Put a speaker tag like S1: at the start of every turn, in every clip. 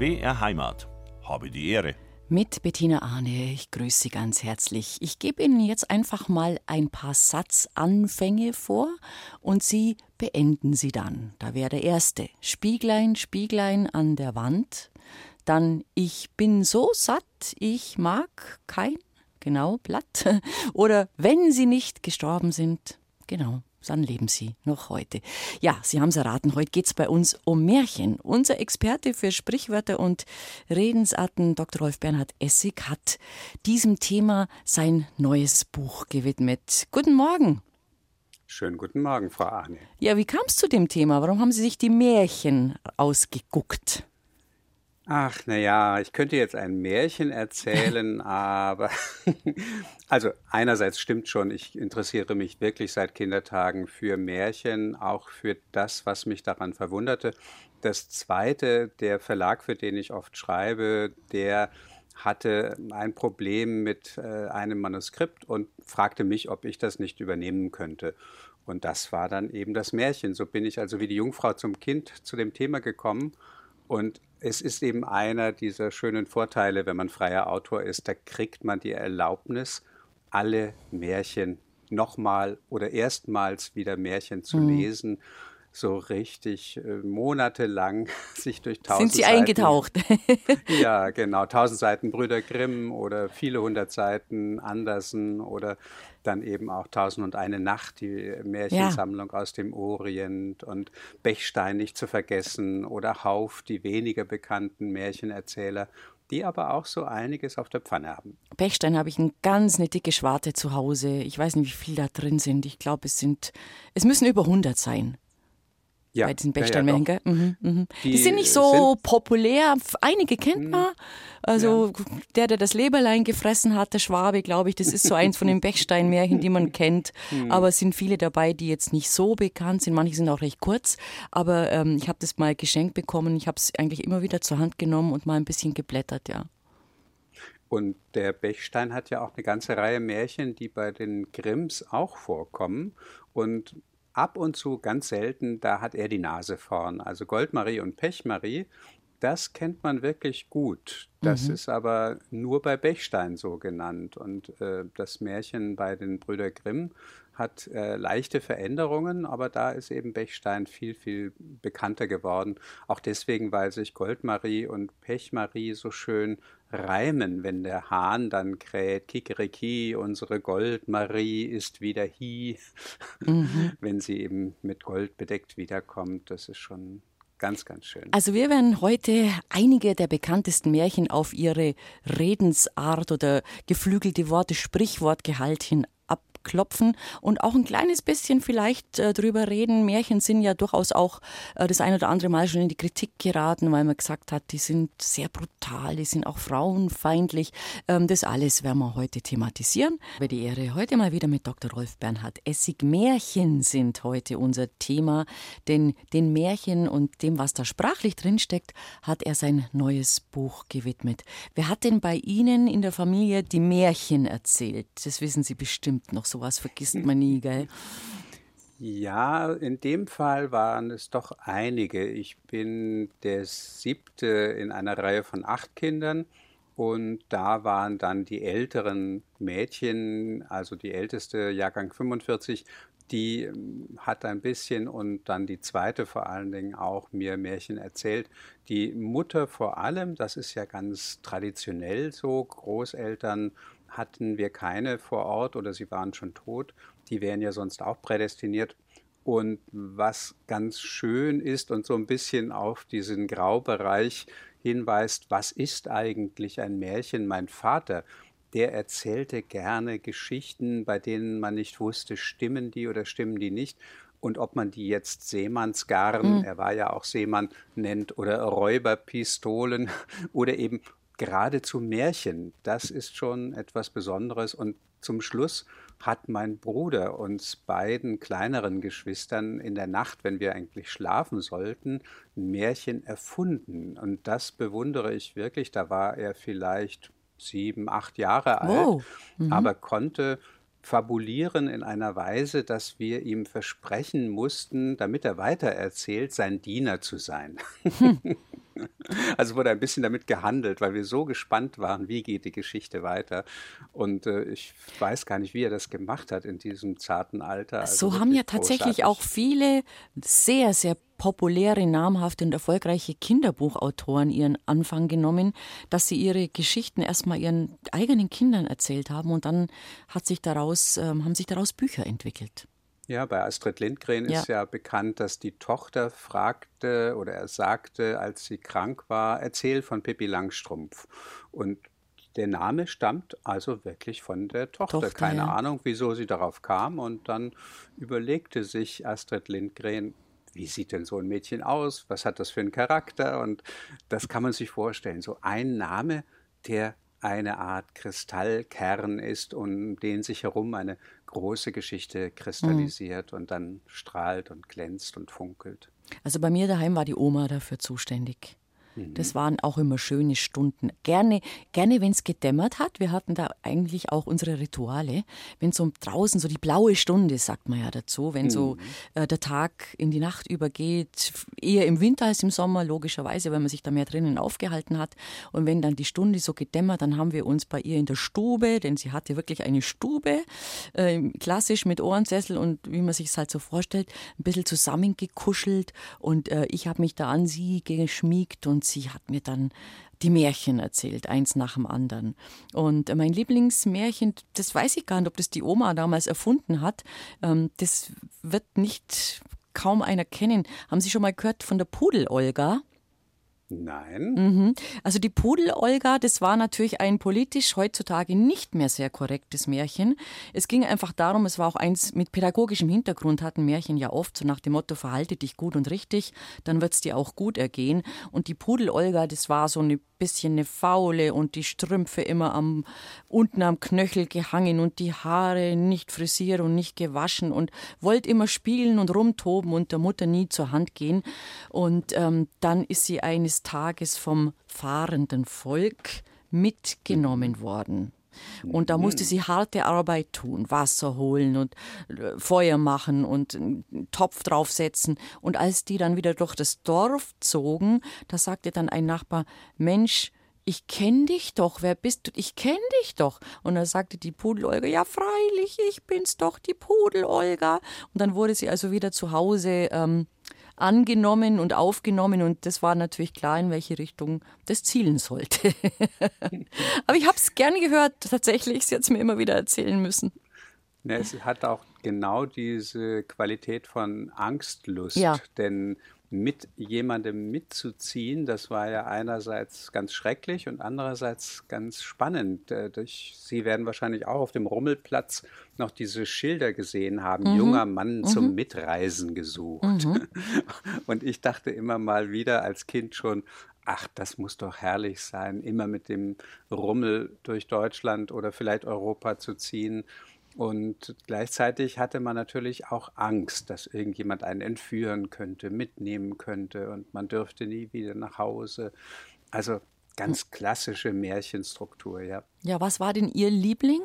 S1: BR Heimat. Habe die Ehre.
S2: Mit Bettina Arne, ich grüße Sie ganz herzlich. Ich gebe Ihnen jetzt einfach mal ein paar Satzanfänge vor und Sie beenden sie dann. Da wäre der erste. Spieglein, Spieglein an der Wand. Dann Ich bin so satt, ich mag kein, genau, Blatt. Oder wenn Sie nicht gestorben sind, genau, dann leben Sie noch heute. Ja, Sie haben es erraten, heute geht es bei uns um Märchen. Unser Experte für Sprichwörter und Redensarten, Dr. Rolf Bernhard Essig, hat diesem Thema sein neues Buch gewidmet. Guten Morgen.
S3: Schönen guten Morgen, Frau Arne.
S2: Ja, wie kam es zu dem Thema? Warum haben Sie sich die Märchen ausgeguckt?
S3: Ach, naja, ich könnte jetzt ein Märchen erzählen, aber also einerseits stimmt schon, ich interessiere mich wirklich seit Kindertagen für Märchen, auch für das, was mich daran verwunderte. Das zweite, der Verlag, für den ich oft schreibe, der hatte ein Problem mit äh, einem Manuskript und fragte mich, ob ich das nicht übernehmen könnte. Und das war dann eben das Märchen. So bin ich also wie die Jungfrau zum Kind zu dem Thema gekommen. Und es ist eben einer dieser schönen Vorteile, wenn man freier Autor ist, da kriegt man die Erlaubnis, alle Märchen nochmal oder erstmals wieder Märchen zu mhm. lesen so richtig äh, monatelang sich durch tausend
S2: Sind Sie
S3: Seiten,
S2: eingetaucht?
S3: ja, genau. Tausend Seiten Brüder Grimm oder viele hundert Seiten Andersen oder dann eben auch Tausend und eine Nacht, die Märchensammlung ja. aus dem Orient und Bechstein nicht zu vergessen oder Hauf, die weniger bekannten Märchenerzähler die aber auch so einiges auf der Pfanne haben.
S2: Bechstein habe ich eine ganz eine dicke Schwarte zu Hause. Ich weiß nicht, wie viel da drin sind. Ich glaube, es sind, es müssen über 100 sein ja, bei diesen Bechsteinmärchen. Ja, ja, mhm, mhm. Die, die, sind nicht so sind populär. Einige kennt mhm. man. Also der, der das Leberlein gefressen hat, der Schwabe, glaube ich, das ist so eins von den Bechsteinmärchen, die man kennt. Mhm. Aber es sind viele dabei, die jetzt nicht so bekannt sind. Manche sind auch recht kurz. Aber ähm, ich habe das mal geschenkt bekommen. Ich habe es eigentlich immer wieder zur Hand genommen und mal ein bisschen geblättert, ja.
S3: Und der Bechstein hat ja auch eine ganze Reihe Märchen, die bei den Grimms auch vorkommen. Und ab und zu, ganz selten, da hat er die Nase vorn. Also Goldmarie und Pechmarie, das kennt man wirklich gut. Das mhm. ist aber nur bei Bechstein so genannt. Und äh, das Märchen bei den Brüder Grimm hat äh, leichte Veränderungen, aber da ist eben Bechstein viel, viel bekannter geworden. Auch deswegen, weil sich Goldmarie und Pechmarie so schön reimen, wenn der Hahn dann kräht, Kikeriki, unsere Goldmarie ist wieder hi, mhm. wenn sie eben mit Gold bedeckt wiederkommt. Das ist schon ganz, ganz schön.
S2: Also wir werden heute einige der bekanntesten Märchen auf ihre Redensart oder geflügelte Worte, Sprichwortgehalt hin klopfen und auch ein kleines bisschen vielleicht äh, drüber reden. Märchen sind ja durchaus auch äh, das ein oder andere Mal schon in die Kritik geraten, weil man gesagt hat, die sind sehr brutal, die sind auch frauenfeindlich. Ähm, das alles werden wir heute thematisieren. Bei die Ehre heute mal wieder mit Dr. Rolf Bernhard Essig. Märchen sind heute unser Thema, denn den Märchen und dem, was da sprachlich drinsteckt, hat er sein neues Buch gewidmet. Wer hat denn bei Ihnen in der Familie die Märchen erzählt? Das wissen Sie bestimmt noch sowas vergisst man nie, gell?
S3: Ja, in dem Fall waren es doch einige. Ich bin der siebte in einer Reihe von acht Kindern und da waren dann die älteren Mädchen, also die älteste Jahrgang 45, die ähm, hat ein bisschen und dann die zweite vor allen Dingen auch mir Märchen erzählt. Die Mutter vor allem, das ist ja ganz traditionell so, Großeltern hatten wir keine vor Ort oder sie waren schon tot. Die wären ja sonst auch prädestiniert. Und was ganz schön ist und so ein bisschen auf diesen Graubereich hinweist, was ist eigentlich ein Märchen? Mein Vater, der erzählte gerne Geschichten, bei denen man nicht wusste, stimmen die oder stimmen die nicht. Und ob man die jetzt Seemannsgarn, mhm. er war ja auch Seemann, nennt, oder Räuberpistolen oder eben geradezu Märchen. Das ist schon etwas Besonderes. Und zum Schluss hat mein Bruder uns beiden kleineren Geschwistern in der Nacht, wenn wir eigentlich schlafen sollten, ein Märchen erfunden. Und das bewundere ich wirklich. Da war er vielleicht sieben, acht Jahre alt, oh. mhm. aber konnte fabulieren in einer Weise, dass wir ihm versprechen mussten, damit er weitererzählt, sein Diener zu sein. Hm. Also wurde ein bisschen damit gehandelt, weil wir so gespannt waren, wie geht die Geschichte weiter. Und äh, ich weiß gar nicht, wie er das gemacht hat in diesem zarten Alter.
S2: Also so haben ja tatsächlich großartig. auch viele sehr, sehr populäre, namhafte und erfolgreiche Kinderbuchautoren ihren Anfang genommen, dass sie ihre Geschichten erstmal ihren eigenen Kindern erzählt haben und dann hat sich daraus, ähm, haben sich daraus Bücher entwickelt.
S3: Ja, bei Astrid Lindgren ja. ist ja bekannt, dass die Tochter fragte oder er sagte, als sie krank war, erzähl von Pippi Langstrumpf. Und der Name stammt also wirklich von der Tochter. Tochter Keine ja. Ahnung, wieso sie darauf kam. Und dann überlegte sich Astrid Lindgren, wie sieht denn so ein Mädchen aus? Was hat das für einen Charakter? Und das kann man sich vorstellen. So ein Name, der eine Art Kristallkern ist, um den sich herum eine große Geschichte kristallisiert mhm. und dann strahlt und glänzt und funkelt.
S2: Also bei mir daheim war die Oma dafür zuständig. Das waren auch immer schöne Stunden. Gerne, gerne wenn es gedämmert hat. Wir hatten da eigentlich auch unsere Rituale. Wenn so draußen so die blaue Stunde, sagt man ja dazu, wenn so mhm. äh, der Tag in die Nacht übergeht, eher im Winter als im Sommer, logischerweise, weil man sich da mehr drinnen aufgehalten hat. Und wenn dann die Stunde so gedämmert, dann haben wir uns bei ihr in der Stube, denn sie hatte wirklich eine Stube, äh, klassisch mit Ohrensessel und wie man sich es halt so vorstellt, ein bisschen zusammengekuschelt. Und äh, ich habe mich da an sie geschmiegt und sie hat mir dann die Märchen erzählt, eins nach dem anderen. Und mein Lieblingsmärchen, das weiß ich gar nicht, ob das die Oma damals erfunden hat. Ähm, das wird nicht kaum einer kennen. Haben Sie schon mal gehört von der Pudel-Olga?
S3: Nein.
S2: Mhm. Also die Pudel-Olga, das war natürlich ein politisch heutzutage nicht mehr sehr korrektes Märchen. Es ging einfach darum, es war auch eins mit pädagogischem Hintergrund, hatten Märchen ja oft, so nach dem Motto, verhalte dich gut und richtig, dann wird es dir auch gut ergehen. Und die Pudel-Olga, das war so eine bisschen eine Faule und die Strümpfe immer am, unten am Knöchel gehangen und die Haare nicht frisiert und nicht gewaschen und wollte immer spielen und rumtoben und der Mutter nie zur Hand gehen. Und ähm, dann ist sie eines Tages vom fahrenden Volk mitgenommen worden. Und da musste sie harte Arbeit tun, Wasser holen und äh, Feuer machen und einen Topf draufsetzen. Und als die dann wieder durch das Dorf zogen, da sagte dann ein Nachbar, Mensch, ich kenne dich doch, wer bist du? Ich kenne dich doch. Und da sagte die Pudel-Olga, ja freilich, ich bin's doch, die Pudel-Olga. Und dann wurde sie also wieder zu Hause ähm, angenommen und aufgenommen und das war natürlich klar, in welche Richtung das zielen sollte. Aber ich habe es gern gehört, tatsächlich, sie hat es mir immer wieder erzählen müssen.
S3: Ja, es hat auch genau diese Qualität von Angstlust, ja. denn mit jemandem mitzuziehen, das war ja einerseits ganz schrecklich und andererseits ganz spannend. Äh, Sie werden wahrscheinlich auch auf dem Rummelplatz noch diese Schilder gesehen haben, mhm. junger Mann mhm. zum Mitreisen gesucht. Mhm. Und ich dachte immer mal wieder als Kind schon, ach, das muss doch herrlich sein, immer mit dem Rummel durch Deutschland oder vielleicht Europa zu ziehen. Und gleichzeitig hatte man natürlich auch Angst, dass irgendjemand einen entführen könnte, mitnehmen könnte und man dürfte nie wieder nach Hause. Also ganz klassische Märchenstruktur, ja.
S2: Ja, was war denn Ihr Liebling?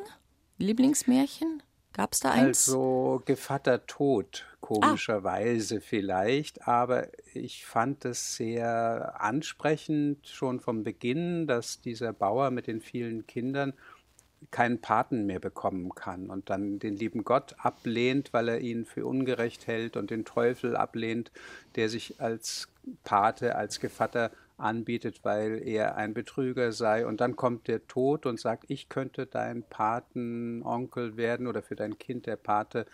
S2: Lieblingsmärchen? Gab es da eins?
S3: Also Gevatter Tod, komischerweise ah. vielleicht, aber ich fand es sehr ansprechend schon vom Beginn, dass dieser Bauer mit den vielen Kindern keinen Paten mehr bekommen kann und dann den lieben Gott ablehnt, weil er ihn für ungerecht hält und den Teufel ablehnt, der sich als Pate, als Gevatter anbietet, weil er ein Betrüger sei. Und dann kommt der Tod und sagt, ich könnte dein Patenonkel werden oder für dein Kind der Pate.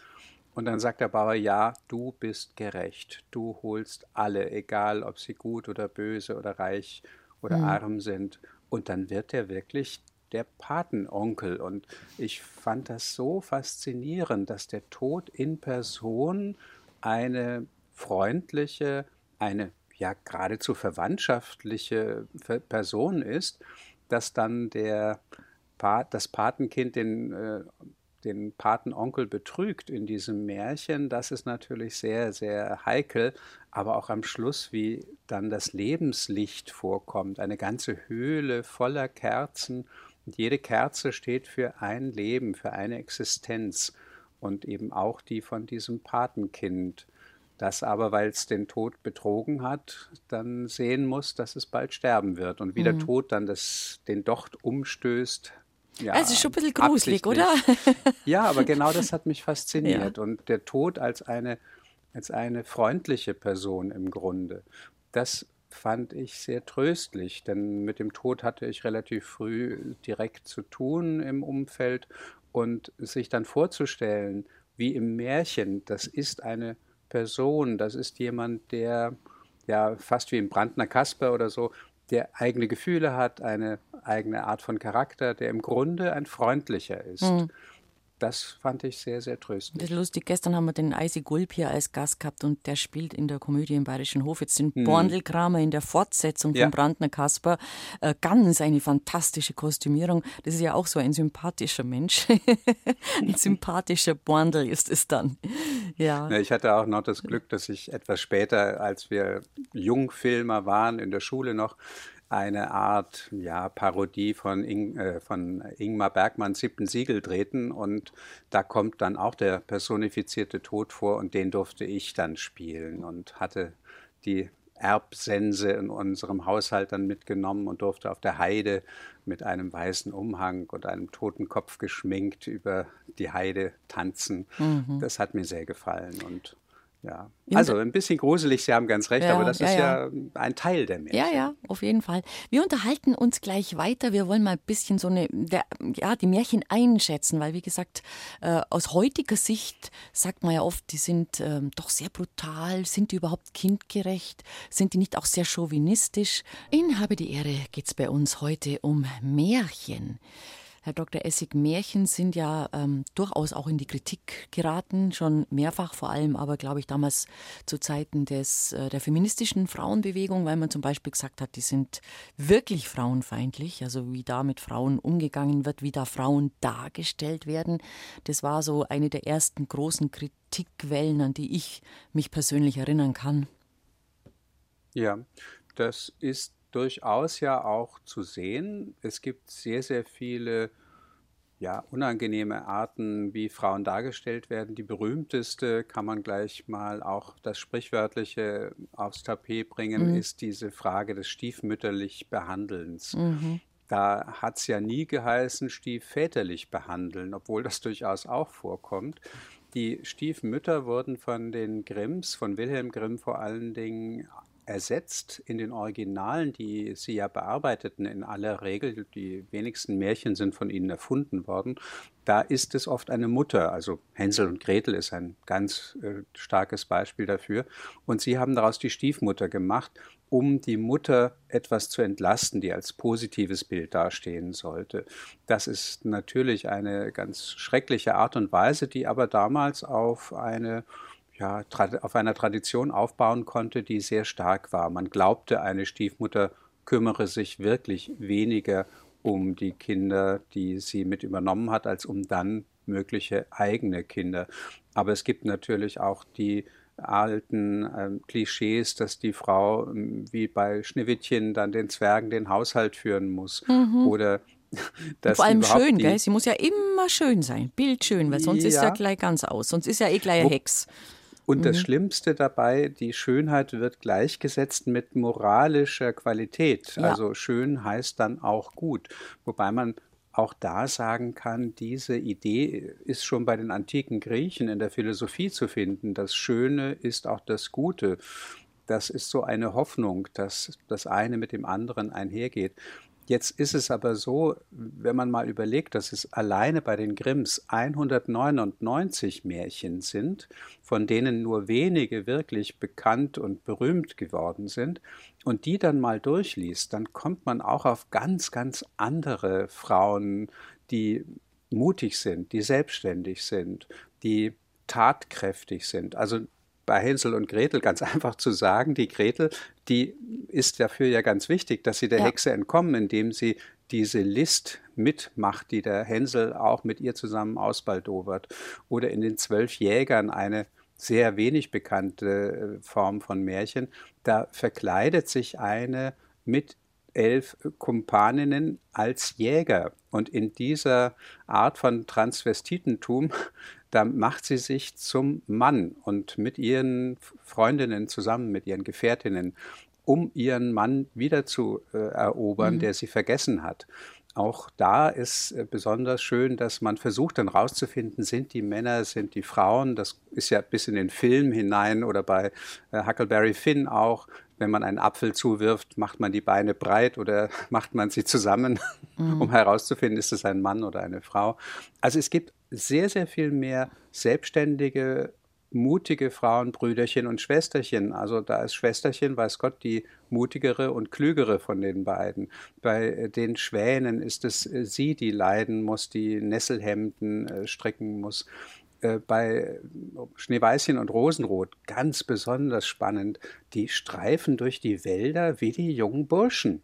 S3: Und dann sagt der Bauer, ja, du bist gerecht. Du holst alle, egal ob sie gut oder böse oder reich oder mhm. arm sind. Und dann wird er wirklich der Patenonkel. Und ich fand das so faszinierend, dass der Tod in Person eine freundliche, eine ja geradezu verwandtschaftliche Person ist, dass dann der das Patenkind den, äh, den Patenonkel betrügt in diesem Märchen, das ist natürlich sehr, sehr heikel, aber auch am Schluss, wie dann das Lebenslicht vorkommt, eine ganze Höhle voller Kerzen und jede Kerze steht für ein Leben, für eine Existenz und eben auch die von diesem Patenkind. das aber, weil es den Tod betrogen hat, dann sehen muss, dass es bald sterben wird und wie mhm. der Tod dann das, den Docht umstößt.
S2: Ja, ist schon ein bisschen gruselig, oder?
S3: ja, aber genau das hat mich fasziniert. Ja. Und der Tod als eine, als eine freundliche Person im Grunde, das fand ich sehr tröstlich, denn mit dem Tod hatte ich relativ früh direkt zu tun im Umfeld und sich dann vorzustellen, wie im Märchen, das ist eine Person, das ist jemand, der ja fast wie im Brandner Kasper oder so, der eigene Gefühle hat, eine eigene Art von Charakter, der im Grunde ein freundlicher ist. Mhm das fand ich sehr, sehr tröstlich.
S2: Das ist lustig. Gestern haben wir den Eisi Gulp hier als Gast gehabt und der spielt in der Komödie im Bayerischen Hof jetzt den hm. Borndelkramer in der Fortsetzung ja. von Brandner Kasper. Äh, ganz eine fantastische Kostümierung. Das ist ja auch so ein sympathischer Mensch. ein sympathischer Borndel ist es dann. Ja.
S3: Ich hatte auch noch das Glück, dass ich etwas später, als wir Jungfilmer waren, in der Schule noch, eine Art ja, Parodie von, Ing, äh, von Ingmar Bergmanns Siebten Siegel treten und da kommt dann auch der personifizierte Tod vor und den durfte ich dann spielen und hatte die Erbsense in unserem Haushalt dann mitgenommen und durfte auf der Heide mit einem weißen Umhang und einem toten Kopf geschminkt über die Heide tanzen. Mhm. Das hat mir sehr gefallen und ja, also ein bisschen gruselig, Sie haben ganz recht, ja, aber das ja, ist ja, ja, ein Teil der Märchen.
S2: Ja, ja, auf jeden Fall. Wir unterhalten uns gleich weiter. Wir wollen mal ein bisschen so eine, der, ja, die Märchen einschätzen, weil wie gesagt, äh, aus heutiger Sicht sagt man ja oft, die sind äh, doch sehr brutal. Sind die überhaupt kindgerecht? Sind die nicht auch sehr chauvinistisch? In Habe die Ehre geht es bei uns heute um Märchen. Herr Dr. Essig, Märchen sind ja ähm, durchaus auch in die Kritik geraten, schon mehrfach, vor allem aber, glaube ich, damals zu Zeiten des, äh, der feministischen Frauenbewegung, weil man zum Beispiel gesagt hat, die sind wirklich frauenfeindlich, also wie da mit Frauen umgegangen wird, wie da Frauen dargestellt werden. Das war so eine der ersten großen Kritikwellen, an die ich mich persönlich erinnern kann.
S3: Ja, das ist durchaus ja auch zu sehen. Es gibt sehr, sehr viele ja, unangenehme Arten, wie Frauen dargestellt werden. Die berühmteste kann man gleich mal auch das Sprichwörtliche aufs Tapet bringen, mhm. ist diese Frage des stiefmütterlich Behandelns. Mhm. Da hat es ja nie geheißen, stiefväterlich behandeln, obwohl das durchaus auch vorkommt. Die Stiefmütter wurden von den Grimms, von Wilhelm Grimm vor allen Dingen ersetzt in den Originalen, die sie ja bearbeiteten in aller Regel. Die wenigsten Märchen sind von ihnen erfunden worden. Da ist es oft eine Mutter, also Hänsel und Gretel ist ein ganz äh, starkes Beispiel dafür. Und sie haben daraus die Stiefmutter gemacht, um die Mutter etwas zu entlasten, die als positives Bild dastehen sollte. Das ist natürlich eine ganz schreckliche Art und Weise, die aber damals auf eine ja, auf einer Tradition aufbauen konnte, die sehr stark war. Man glaubte, eine Stiefmutter kümmere sich wirklich weniger um die Kinder, die sie mit übernommen hat, als um dann mögliche eigene Kinder. Aber es gibt natürlich auch die alten äh, Klischees, dass die Frau äh, wie bei Schneewittchen dann den Zwergen den Haushalt führen muss mhm. oder
S2: dass vor allem schön, gell? Sie muss ja immer schön sein, bildschön, weil sonst ja. ist ja gleich ganz aus, sonst ist ja eh gleich eine Hex.
S3: Und mhm. das Schlimmste dabei, die Schönheit wird gleichgesetzt mit moralischer Qualität. Ja. Also schön heißt dann auch gut. Wobei man auch da sagen kann, diese Idee ist schon bei den antiken Griechen in der Philosophie zu finden. Das Schöne ist auch das Gute. Das ist so eine Hoffnung, dass das eine mit dem anderen einhergeht. Jetzt ist es aber so, wenn man mal überlegt, dass es alleine bei den Grimms 199 Märchen sind, von denen nur wenige wirklich bekannt und berühmt geworden sind, und die dann mal durchliest, dann kommt man auch auf ganz, ganz andere Frauen, die mutig sind, die selbstständig sind, die tatkräftig sind. Also bei Hänsel und Gretel ganz einfach zu sagen, die Gretel, die ist dafür ja ganz wichtig, dass sie der ja. Hexe entkommen, indem sie diese List mitmacht, die der Hänsel auch mit ihr zusammen ausbaldowert. Oder in den zwölf Jägern eine sehr wenig bekannte äh, Form von Märchen. Da verkleidet sich eine mit elf Kumpaninnen als Jäger. Und in dieser Art von Transvestitentum da macht sie sich zum Mann und mit ihren Freundinnen zusammen, mit ihren Gefährtinnen, um ihren Mann wieder zu äh, erobern, mhm. der sie vergessen hat. Auch da ist äh, besonders schön, dass man versucht dann rauszufinden, sind die Männer, sind die Frauen. Das ist ja bis in den Film hinein oder bei äh, Huckleberry Finn auch. Wenn man einen Apfel zuwirft, macht man die Beine breit oder macht man sie zusammen, mhm. um herauszufinden, ist es ein Mann oder eine Frau. Also es gibt sehr, sehr viel mehr selbstständige mutige Frauen, Brüderchen und Schwesterchen. Also da ist Schwesterchen, weiß Gott, die mutigere und klügere von den beiden. Bei äh, den Schwänen ist es äh, sie, die leiden muss, die Nesselhemden äh, stricken muss. Bei Schneeweißchen und Rosenrot ganz besonders spannend, die streifen durch die Wälder wie die jungen Burschen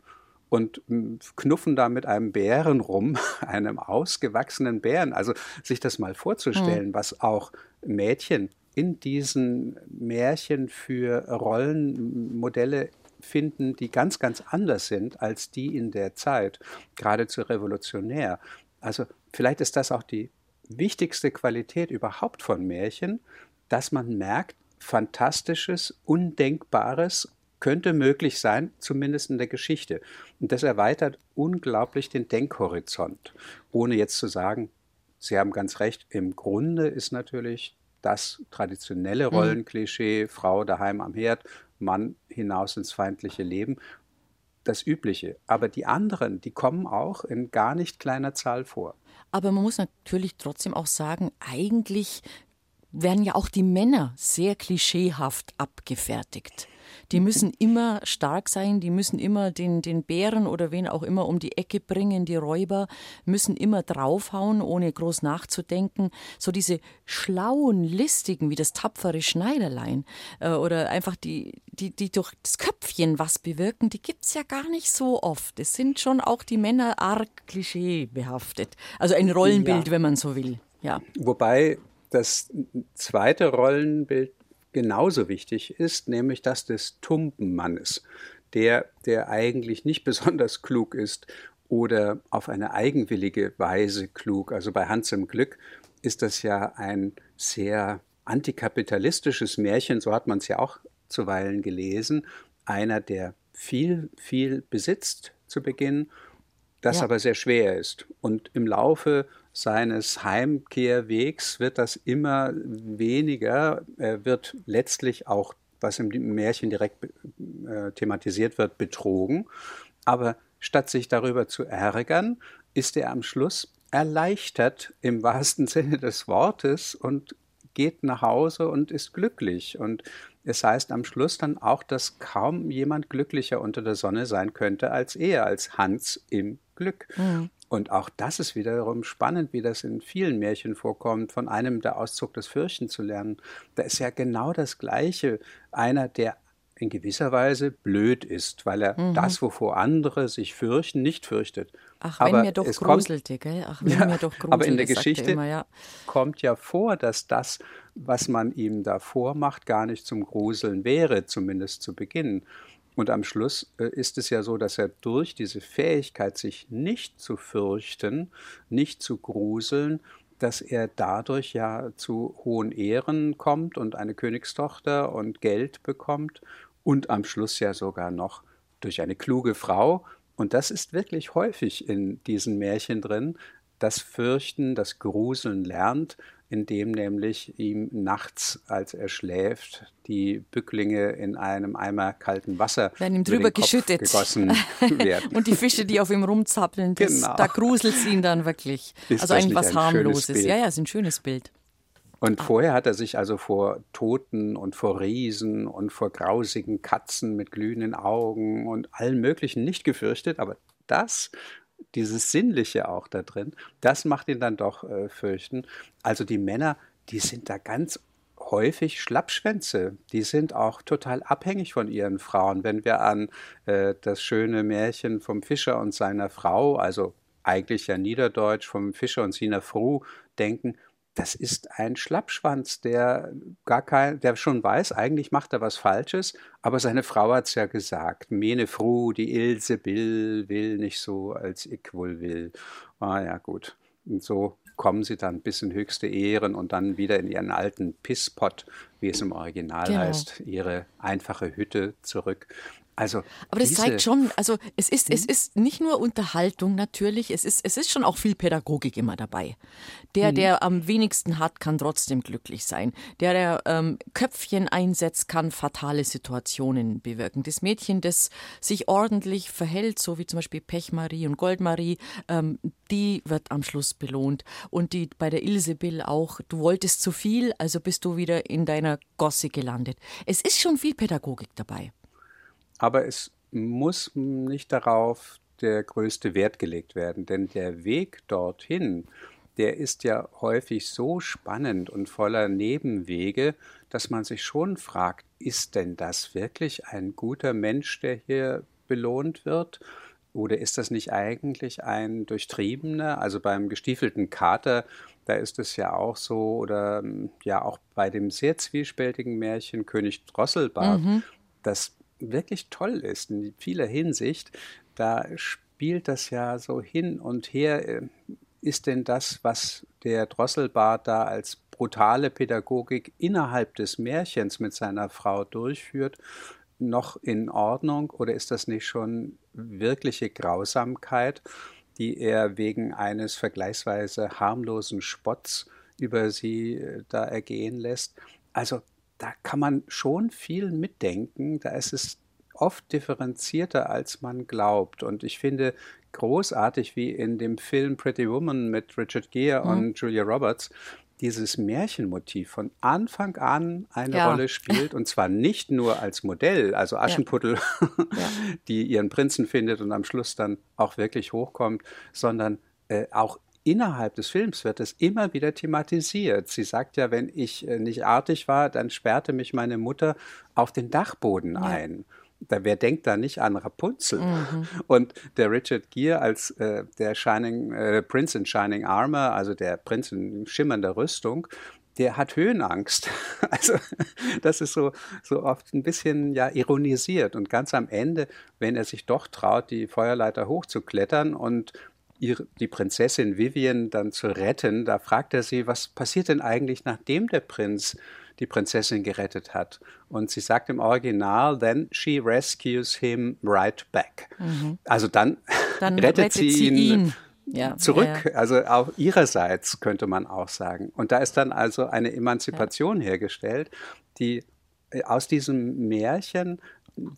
S3: und hm, knuffen da mit einem Bären rum, einem ausgewachsenen Bären. Also sich das mal vorzustellen, mhm. was auch Mädchen in diesen Märchen für Rollenmodelle finden, die ganz, ganz anders sind als die in der Zeit, geradezu revolutionär. Also vielleicht ist das auch die wichtigste Qualität überhaupt von Märchen, dass man merkt, Fantastisches, Undenkbares könnte möglich sein, zumindest in der Geschichte. Und das erweitert unglaublich den Denkhorizont, ohne jetzt zu sagen, Sie haben ganz recht, im Grunde ist natürlich das traditionelle mhm. Rollenklischee. Frau daheim am Herd, Mann hinaus ins feindliche Leben, das Übliche. Aber die anderen, die kommen auch in gar nicht kleiner Zahl vor.
S2: Aber man muss natürlich trotzdem auch sagen, eigentlich werden ja auch die Männer sehr klischeehaft abgefertigt. Die müssen immer stark sein, die müssen immer den, den Bären oder wen auch immer um die Ecke bringen, die Räuber müssen immer draufhauen, ohne groß nachzudenken. So diese schlauen, listigen, wie das tapfere Schneiderlein äh, oder einfach die, die, die durch das Köpfchen was bewirken, die gibt es ja gar nicht so oft. Es sind schon auch die Männer arg klischeebehaftet. Also ein Rollenbild, ja. wenn man so will. Ja.
S3: Wobei das zweite Rollenbild genauso wichtig ist, nämlich das des tumpen Mannes, der, der eigentlich nicht besonders klug ist oder auf eine eigenwillige Weise klug. Also bei Hans im Glück ist das ja ein sehr antikapitalistisches Märchen, so hat man es ja auch zuweilen gelesen. Einer, der viel, viel besitzt zu Beginn, das ja. aber sehr schwer ist. Und im Laufe seines Heimkehrwegs wird das immer weniger. Er wird letztlich auch, was im Märchen direkt äh, thematisiert wird, betrogen. Aber statt sich darüber zu ärgern, ist er am Schluss erleichtert im wahrsten Sinne des Wortes und geht nach Hause und ist glücklich. Und es heißt am Schluss dann auch, dass kaum jemand glücklicher unter der Sonne sein könnte als er, als Hans im Glück. Mhm. Und auch das ist wiederum spannend, wie das in vielen Märchen vorkommt, von einem der Auszug des Fürchten zu lernen. Da ist ja genau das Gleiche. Einer, der in gewisser Weise blöd ist, weil er mhm. das, wovor andere sich fürchten, nicht fürchtet.
S2: Ach, wenn aber mir doch gruselte, kommt, gell? Ach, wenn
S3: ja, mir doch gruselte, aber in der Geschichte immer, ja. kommt ja vor, dass das, was man ihm da vormacht, gar nicht zum Gruseln wäre, zumindest zu Beginn. Und am Schluss äh, ist es ja so, dass er durch diese Fähigkeit, sich nicht zu fürchten, nicht zu gruseln, dass er dadurch ja zu hohen Ehren kommt und eine Königstochter und Geld bekommt und am Schluss ja sogar noch durch eine kluge Frau. Und das ist wirklich häufig in diesen Märchen drin, das Fürchten, das Gruseln lernt in dem nämlich ihm nachts, als er schläft, die Bücklinge in einem Eimer kalten Wasser
S2: werden ihm drüber geschüttet
S3: gegossen werden.
S2: Und die Fische, die auf ihm rumzappeln, das, genau. da gruselt es ihn dann wirklich. Ist also eigentlich was harmloses. Ja, ja, ist ein schönes Bild.
S3: Und ah. vorher hat er sich also vor Toten und vor Riesen und vor grausigen Katzen mit glühenden Augen und allen möglichen nicht gefürchtet, aber das dieses Sinnliche auch da drin, das macht ihn dann doch äh, fürchten. Also die Männer, die sind da ganz häufig Schlappschwänze. Die sind auch total abhängig von ihren Frauen. Wenn wir an äh, das schöne Märchen vom Fischer und seiner Frau, also eigentlich ja Niederdeutsch vom Fischer und seiner Frau denken, das ist ein Schlappschwanz, der gar kein, der schon weiß, eigentlich macht er was Falsches, aber seine Frau hat es ja gesagt. Mene Fru, die Ilse Bill will nicht so, als ich wohl will. Ah ja, gut. Und so kommen sie dann bis in höchste Ehren und dann wieder in ihren alten Pisspot, wie es im Original
S2: Genau.
S3: heißt, ihre einfache Hütte zurück. Also
S2: Aber das zeigt schon, also es ist,
S3: Hm?
S2: es ist nicht nur Unterhaltung natürlich, es ist, es ist schon auch viel Pädagogik immer dabei. Der,
S3: Hm.
S2: der am wenigsten hat, kann trotzdem glücklich sein. Der, der ähm, Köpfchen einsetzt, kann fatale Situationen bewirken. Das Mädchen, das sich ordentlich verhält, so wie zum Beispiel Pechmarie und Goldmarie, ähm, die wird am Schluss belohnt. Und die bei der Ilse Bill auch, du wolltest zu viel, also bist du wieder in deiner Gosse gelandet. Es ist schon viel Pädagogik dabei.
S3: Aber es muss nicht darauf der größte Wert gelegt werden, denn der Weg dorthin, der ist ja häufig so spannend und voller Nebenwege, dass man sich schon fragt, ist denn das wirklich ein guter Mensch, der hier belohnt wird? Oder ist das nicht eigentlich ein durchtriebener? Also beim gestiefelten Kater, da ist es ja auch so, oder ja auch bei dem sehr zwiespältigen Märchen König Drosselbart, das wirklich toll ist in vieler Hinsicht, da spielt das ja so hin und her. äh, Ist denn das, was der Drosselbart da als brutale Pädagogik innerhalb des Märchens mit seiner Frau durchführt, noch in Ordnung oder ist das nicht schon wirkliche Grausamkeit, die er wegen eines vergleichsweise harmlosen Spotts über sie äh, da ergehen lässt? Also da kann man schon viel mitdenken. Da ist es oft differenzierter, als man glaubt. Und ich finde großartig, wie in dem Film Pretty Woman mit Richard Gere
S2: Mhm.
S3: und Julia Roberts dieses Märchenmotiv von Anfang an eine
S2: Ja.
S3: Rolle spielt. Und zwar nicht nur als Modell, also Aschenputtel, die ihren Prinzen findet und am Schluss dann auch wirklich hochkommt, sondern äh, auch innerhalb des Films wird es immer wieder thematisiert. Sie sagt ja, wenn ich äh, nicht artig war, dann sperrte mich meine Mutter auf den Dachboden ein. Da, wer denkt da nicht an Rapunzel? Und der Richard Gere als äh, der Shining, äh, Prince in Shining Armor, also der Prinz in schimmernder Rüstung, der hat Höhenangst. Also das ist so, so oft ein bisschen ja ironisiert. Und ganz am Ende, wenn er sich doch traut, die Feuerleiter hochzuklettern und ihre, die Prinzessin Vivian dann zu retten, da fragt er sie, was passiert denn eigentlich, nachdem der Prinz die Prinzessin gerettet hat? Und sie sagt im Original, then she rescues him right back. Also dann,
S2: Mhm. Dann
S3: rettet, sie ihn,
S2: Ja,
S3: zurück.
S2: ja, ja.
S3: Also auch ihrerseits könnte man auch sagen. Und da ist dann also eine Emanzipation hergestellt, die aus diesem Märchen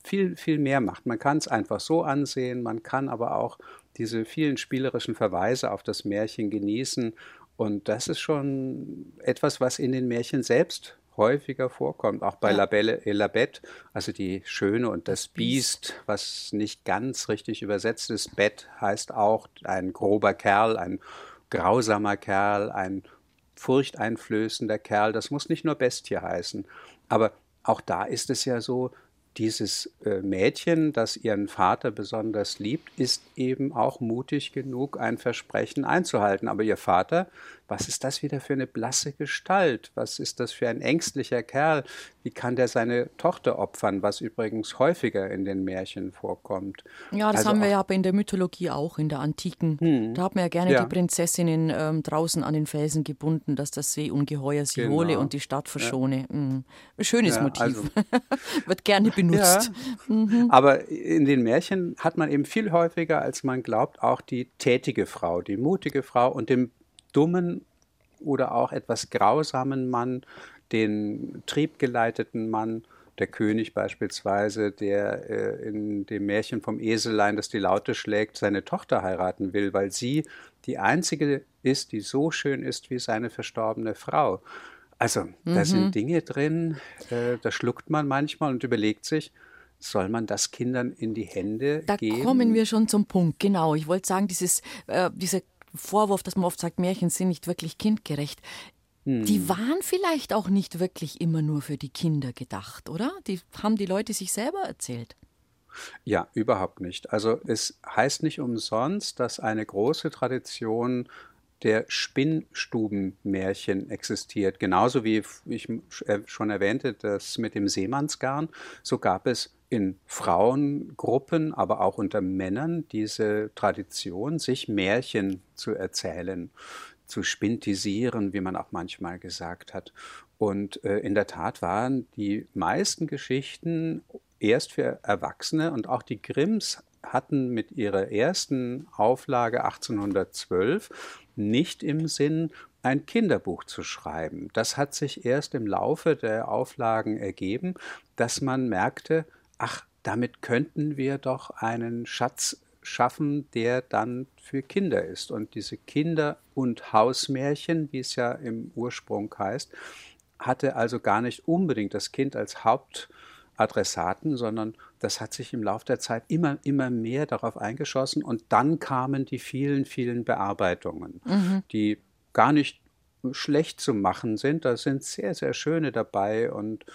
S3: viel, viel mehr macht. Man kann es einfach so ansehen, man kann aber auch diese vielen spielerischen Verweise auf das Märchen genießen. Und das ist schon etwas, was in den Märchen selbst häufiger vorkommt, auch bei
S2: Ja.
S3: La Belle et la Bête, also die Schöne und das Biest, was nicht ganz richtig übersetzt ist. Bett heißt auch ein grober Kerl, ein grausamer Kerl, ein furchteinflößender Kerl. Das muss nicht nur Bestie heißen. Aber auch da ist es ja so, dieses äh, Mädchen, das ihren Vater besonders liebt, ist eben auch mutig genug, ein Versprechen einzuhalten. Aber ihr Vater, was ist das wieder für eine blasse Gestalt? Was ist das für ein ängstlicher Kerl? Wie kann der seine Tochter opfern, was übrigens häufiger in den Märchen vorkommt?
S2: Ja, das
S3: Also
S2: haben wir ja aber in der Mythologie auch, in der Antiken. Da hat man ja gerne
S3: Ja.
S2: die Prinzessinnen ähm, draußen an den Felsen gebunden, dass das Seeungeheuer sie
S3: Genau.
S2: hole und die Stadt verschone. Mhm. Ein schönes
S3: Ja,
S2: Motiv.
S3: also-
S2: Wird gerne benutzt.
S3: Aber in den Märchen hat man eben viel häufiger, als man glaubt, auch die tätige Frau, die mutige Frau und den dummen oder auch etwas grausamen Mann, den triebgeleiteten Mann, der König beispielsweise, der äh, in dem Märchen vom Eselein, das die Laute schlägt, seine Tochter heiraten will, weil sie die einzige ist, die so schön ist wie seine verstorbene Frau. Also, da sind Dinge drin, äh, da schluckt man manchmal und überlegt sich, soll man das Kindern in die Hände
S2: Da
S3: geben?
S2: kommen wir schon zum Punkt, genau. Ich wollte sagen, dieses, äh, dieser Vorwurf, dass man oft sagt, Märchen sind nicht wirklich kindgerecht.
S3: Hm.
S2: Die waren vielleicht auch nicht wirklich immer nur für die Kinder gedacht, oder? Die haben die Leute sich selber erzählt.
S3: Ja, überhaupt nicht. Also es heißt nicht umsonst, dass eine große Tradition der Spinnstubenmärchen existiert. Genauso wie ich äh, schon erwähnte, das mit dem Seemannsgarn, so gab es in Frauengruppen, aber auch unter Männern diese Tradition, sich Märchen zu erzählen. zu spintisieren, wie man auch manchmal gesagt hat. Und äh, in der Tat waren die meisten Geschichten erst für Erwachsene und auch die Grimms hatten mit ihrer ersten Auflage 1812 nicht im Sinn, ein Kinderbuch zu schreiben. Das hat sich erst im Laufe der Auflagen ergeben, dass man merkte, ach, damit könnten wir doch einen Schatz schaffen, der dann für Kinder ist. Und diese Kinder- und Hausmärchen, wie es ja im Ursprung heißt, hatte also gar nicht unbedingt das Kind als Hauptadressaten, sondern das hat sich im Laufe der Zeit immer, immer mehr darauf eingeschossen. Und dann kamen die vielen, vielen Bearbeitungen, mhm. die gar nicht schlecht zu machen sind. Da sind sehr, sehr schöne dabei und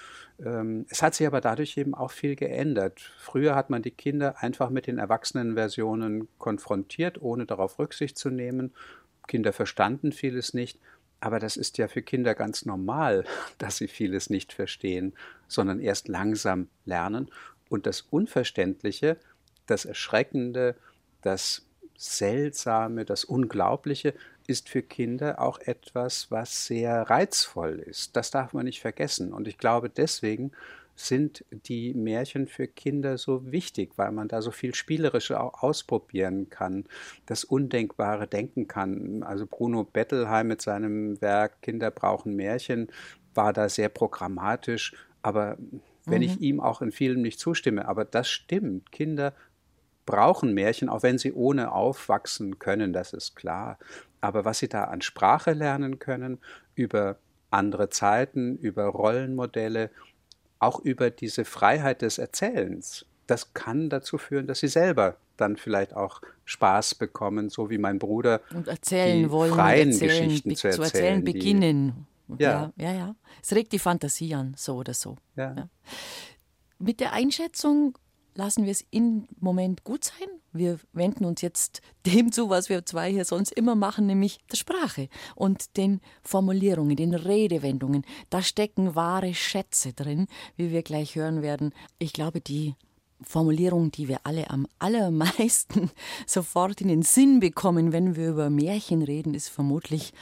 S3: ähm, es hat sich aber dadurch eben auch viel geändert. Früher hat man die Kinder einfach mit den Erwachsenenversionen konfrontiert, ohne darauf Rücksicht zu nehmen. Kinder verstanden vieles nicht. Aber das ist ja für Kinder ganz normal, dass sie vieles nicht verstehen, sondern erst langsam lernen. Und das Unverständliche, das Erschreckende, das Seltsame, das Unglaubliche ist für Kinder auch etwas, was sehr reizvoll ist. Das darf man nicht vergessen. Und ich glaube, deswegen sind die Märchen für Kinder so wichtig, weil man da so viel Spielerische auch ausprobieren kann, das Undenkbare denken kann. Also Bruno Bettelheim mit seinem Werk Kinder brauchen Märchen war da sehr programmatisch, aber wenn mhm. ich ihm auch in vielen nicht zustimme, aber das stimmt. Kinder brauchen Märchen, auch wenn sie ohne aufwachsen können, das ist klar. Aber was sie da an Sprache lernen können, über andere Zeiten, über Rollenmodelle, auch über diese Freiheit des Erzählens, das kann dazu führen, dass sie selber dann vielleicht auch Spaß bekommen, so wie mein Bruder
S2: und erzählen
S3: die
S2: wollen,
S3: freien
S2: erzählen,
S3: Geschichten zu erzählen,
S2: zu erzählen beginnen.
S3: Ja.
S2: ja, ja, ja. Es regt die Fantasie an, so oder so.
S3: Ja. ja.
S2: Mit der Einschätzung lassen wir es im Moment gut sein. Wir wenden uns jetzt dem zu, was wir zwei hier sonst immer machen, nämlich der Sprache und den Formulierungen, den Redewendungen. Da stecken wahre Schätze drin, wie wir gleich hören werden. Ich glaube, die Formulierung, die wir alle am allermeisten sofort in den Sinn bekommen, wenn wir über Märchen reden, ist vermutlich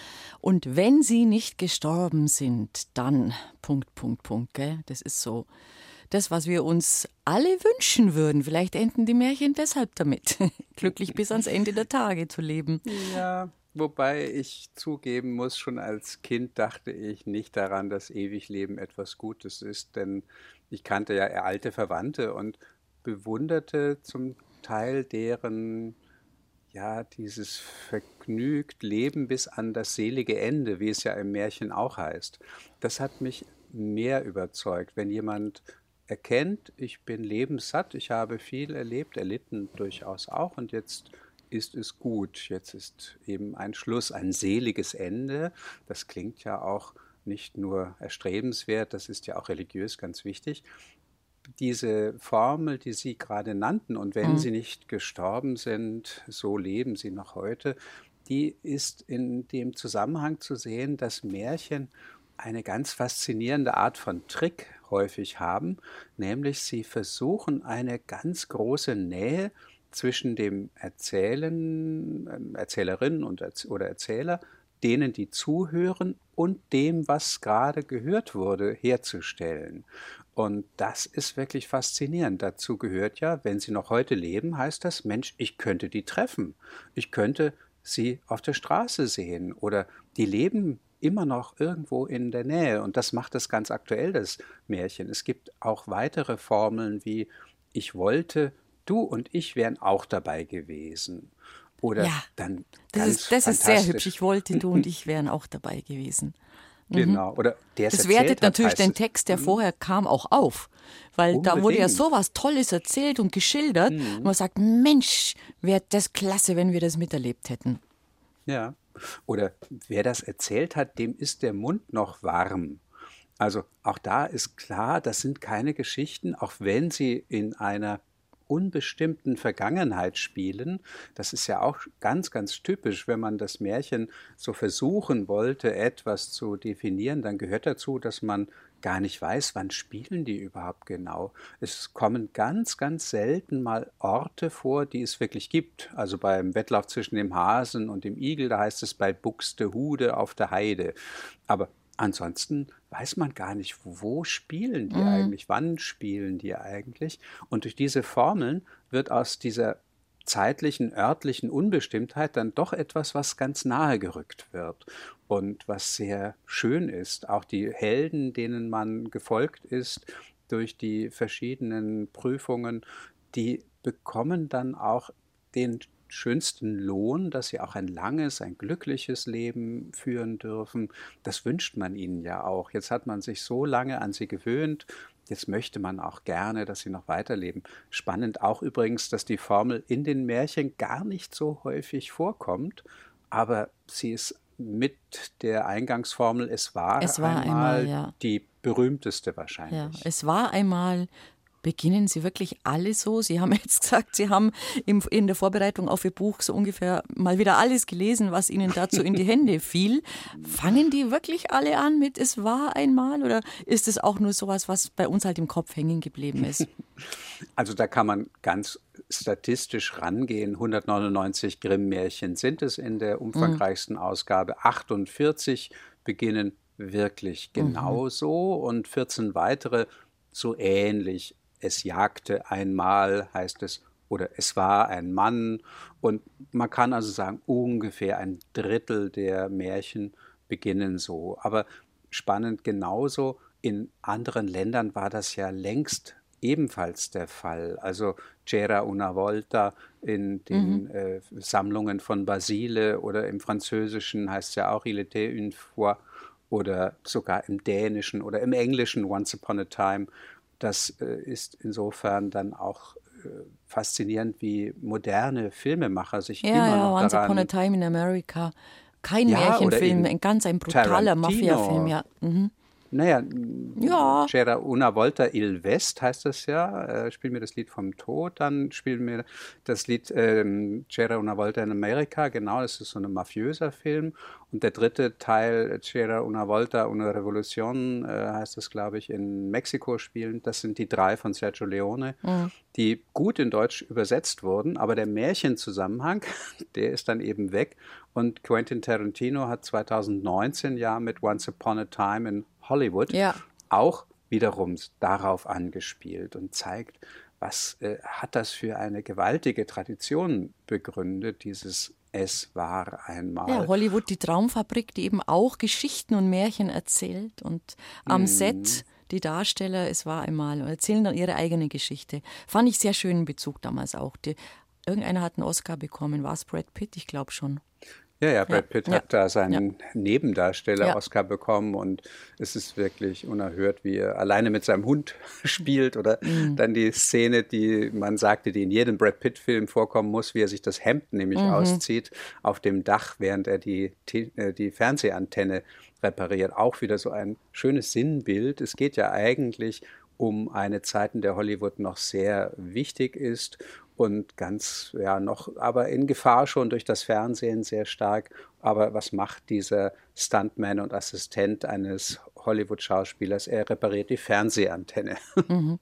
S2: und wenn sie nicht gestorben sind, dann Punkt Punkt Punkt, gell? Das ist so das, was wir uns alle wünschen würden. Vielleicht enden die Märchen deshalb damit, glücklich bis ans Ende der Tage zu leben.
S3: Ja, wobei ich zugeben muss, schon als Kind dachte ich nicht daran, dass Ewigleben etwas Gutes ist, denn ich kannte ja alte Verwandte und bewunderte zum Teil deren ja, dieses vergnügt Leben bis an das selige Ende, wie es ja im Märchen auch heißt. Das hat mich mehr überzeugt, wenn jemand erkennt, ich bin lebenssatt, ich habe viel erlebt, erlitten durchaus auch und jetzt ist es gut. Jetzt ist eben ein Schluss, ein seliges Ende. Das klingt ja auch nicht nur erstrebenswert, das ist ja auch religiös ganz wichtig. Diese Formel, die Sie gerade nannten, und wenn mhm. Sie nicht gestorben sind, so leben Sie noch heute, die ist in dem Zusammenhang zu sehen, dass Märchen eine ganz faszinierende Art von Trick häufig haben, nämlich sie versuchen eine ganz große Nähe zwischen dem Erzählen, ähm, Erzählerin und oder Erzähler, denen die zuhören und dem, was gerade gehört wurde, herzustellen. Und das ist wirklich faszinierend. Dazu gehört ja, wenn sie noch heute leben, heißt das, Mensch, ich könnte die treffen. Ich könnte sie auf der Straße sehen oder die leben immer noch irgendwo in der Nähe. Und das macht es ganz aktuell, das Märchen. Es gibt auch weitere Formeln wie ich wollte, du und ich wären auch dabei gewesen. Oder ja, dann
S2: das, ist, das ist sehr hübsch. Ich wollte, du und ich wären auch dabei gewesen.
S3: Mhm. Genau. Oder
S2: der das wertet hat, natürlich den Text, der mhm. vorher kam, auch auf. Weil Unbedingt. da wurde ja sowas Tolles erzählt und geschildert. Mhm. Und man sagt, Mensch, wäre das klasse, wenn wir das miterlebt hätten.
S3: Ja. Oder wer das erzählt hat, dem ist der Mund noch warm. Also auch da ist klar, das sind keine Geschichten, auch wenn sie in einer unbestimmten Vergangenheit spielen. Das ist ja auch ganz, ganz typisch, wenn man das Märchen so versuchen wollte, etwas zu definieren, dann gehört dazu, dass man gar nicht weiß, wann spielen die überhaupt genau. Es kommen ganz, ganz selten mal Orte vor, die es wirklich gibt. Also beim Wettlauf zwischen dem Hasen und dem Igel, da heißt es bei Buxtehude auf der Heide. Aber ansonsten weiß man gar nicht, wo spielen die mhm. eigentlich, wann spielen die eigentlich. Und durch diese Formeln wird aus dieser zeitlichen, örtlichen Unbestimmtheit dann doch etwas, was ganz nahe gerückt wird und was sehr schön ist. Auch die Helden, denen man gefolgt ist durch die verschiedenen Prüfungen, die bekommen dann auch den schönsten Lohn, dass sie auch ein langes, ein glückliches Leben führen dürfen. Das wünscht man ihnen ja auch. Jetzt hat man sich so lange an sie gewöhnt Jetzt möchte man auch gerne, dass sie noch weiterleben. Spannend auch übrigens, dass die Formel in den Märchen gar nicht so häufig vorkommt, aber sie ist mit der Eingangsformel Es war,
S2: es war
S3: einmal,
S2: einmal ja.
S3: die berühmteste wahrscheinlich. Ja,
S2: es war einmal Beginnen Sie wirklich alle so? Sie haben jetzt gesagt, Sie haben in der Vorbereitung auf Ihr Buch so ungefähr mal wieder alles gelesen, was Ihnen dazu in die Hände fiel. Fangen die wirklich alle an mit Es war einmal oder ist es auch nur sowas, was bei uns halt im Kopf hängen geblieben ist?
S3: Also da kann man ganz statistisch rangehen. 199 Grimm-Märchen sind es in der umfangreichsten mhm. Ausgabe. 48 beginnen wirklich mhm. genauso mhm. und 14 weitere so ähnlich es jagte einmal, heißt es, oder es war ein Mann. Und man kann also sagen, ungefähr ein Drittel der Märchen beginnen so. Aber spannend genauso, in anderen Ländern war das ja längst ebenfalls der Fall. Also C'era una volta in den mhm. äh, Sammlungen von Basile oder im Französischen heißt es ja auch Il était une fois oder sogar im Dänischen oder im Englischen Once upon a time. Das äh, ist insofern dann auch äh, faszinierend, wie moderne Filmemacher sich
S2: ja,
S3: immer
S2: ja,
S3: noch
S2: Once
S3: daran...
S2: Upon a Time in America. Kein ja, Märchenfilm, ein ganz ein brutaler Mafia-Film, ja. Mhm.
S3: Naja, ja. C'era una volta il West heißt das ja. Äh, spiel mir das Lied vom Tod, dann spiel mir das Lied ähm, C'era una volta in America. Genau, das ist so ein mafiöser Film. Und der dritte Teil, C'era una volta una revolution, äh, heißt das, glaube ich, in Mexiko spielen. Das sind die drei von Sergio Leone, mhm. die gut in Deutsch übersetzt wurden. Aber der Märchenzusammenhang, der ist dann eben weg. Und Quentin Tarantino hat 2019 ja mit Once Upon a Time in Hollywood ja. auch wiederum darauf angespielt und zeigt, was äh, hat das für eine gewaltige Tradition begründet, dieses es war einmal.
S2: Ja, Hollywood, die Traumfabrik, die eben auch Geschichten und Märchen erzählt und am mm. Set die Darsteller, es war einmal und erzählen dann ihre eigene Geschichte. Fand ich sehr schönen Bezug damals auch. Die, irgendeiner hat einen Oscar bekommen, war es Brad Pitt? Ich glaube schon.
S3: Ja, ja, Brad Pitt ja. hat da seinen ja. Nebendarsteller-Oscar bekommen und es ist wirklich unerhört, wie er alleine mit seinem Hund spielt oder mhm. dann die Szene, die man sagte, die in jedem Brad Pitt-Film vorkommen muss, wie er sich das Hemd nämlich mhm. auszieht auf dem Dach, während er die, äh, die Fernsehantenne repariert. Auch wieder so ein schönes Sinnbild. Es geht ja eigentlich um eine Zeit, in der Hollywood noch sehr wichtig ist und ganz, ja, noch, aber in Gefahr schon durch das Fernsehen sehr stark. Aber was macht dieser Stuntman und Assistent eines Hollywood-Schauspielers? Er repariert die Fernsehantenne. Mhm.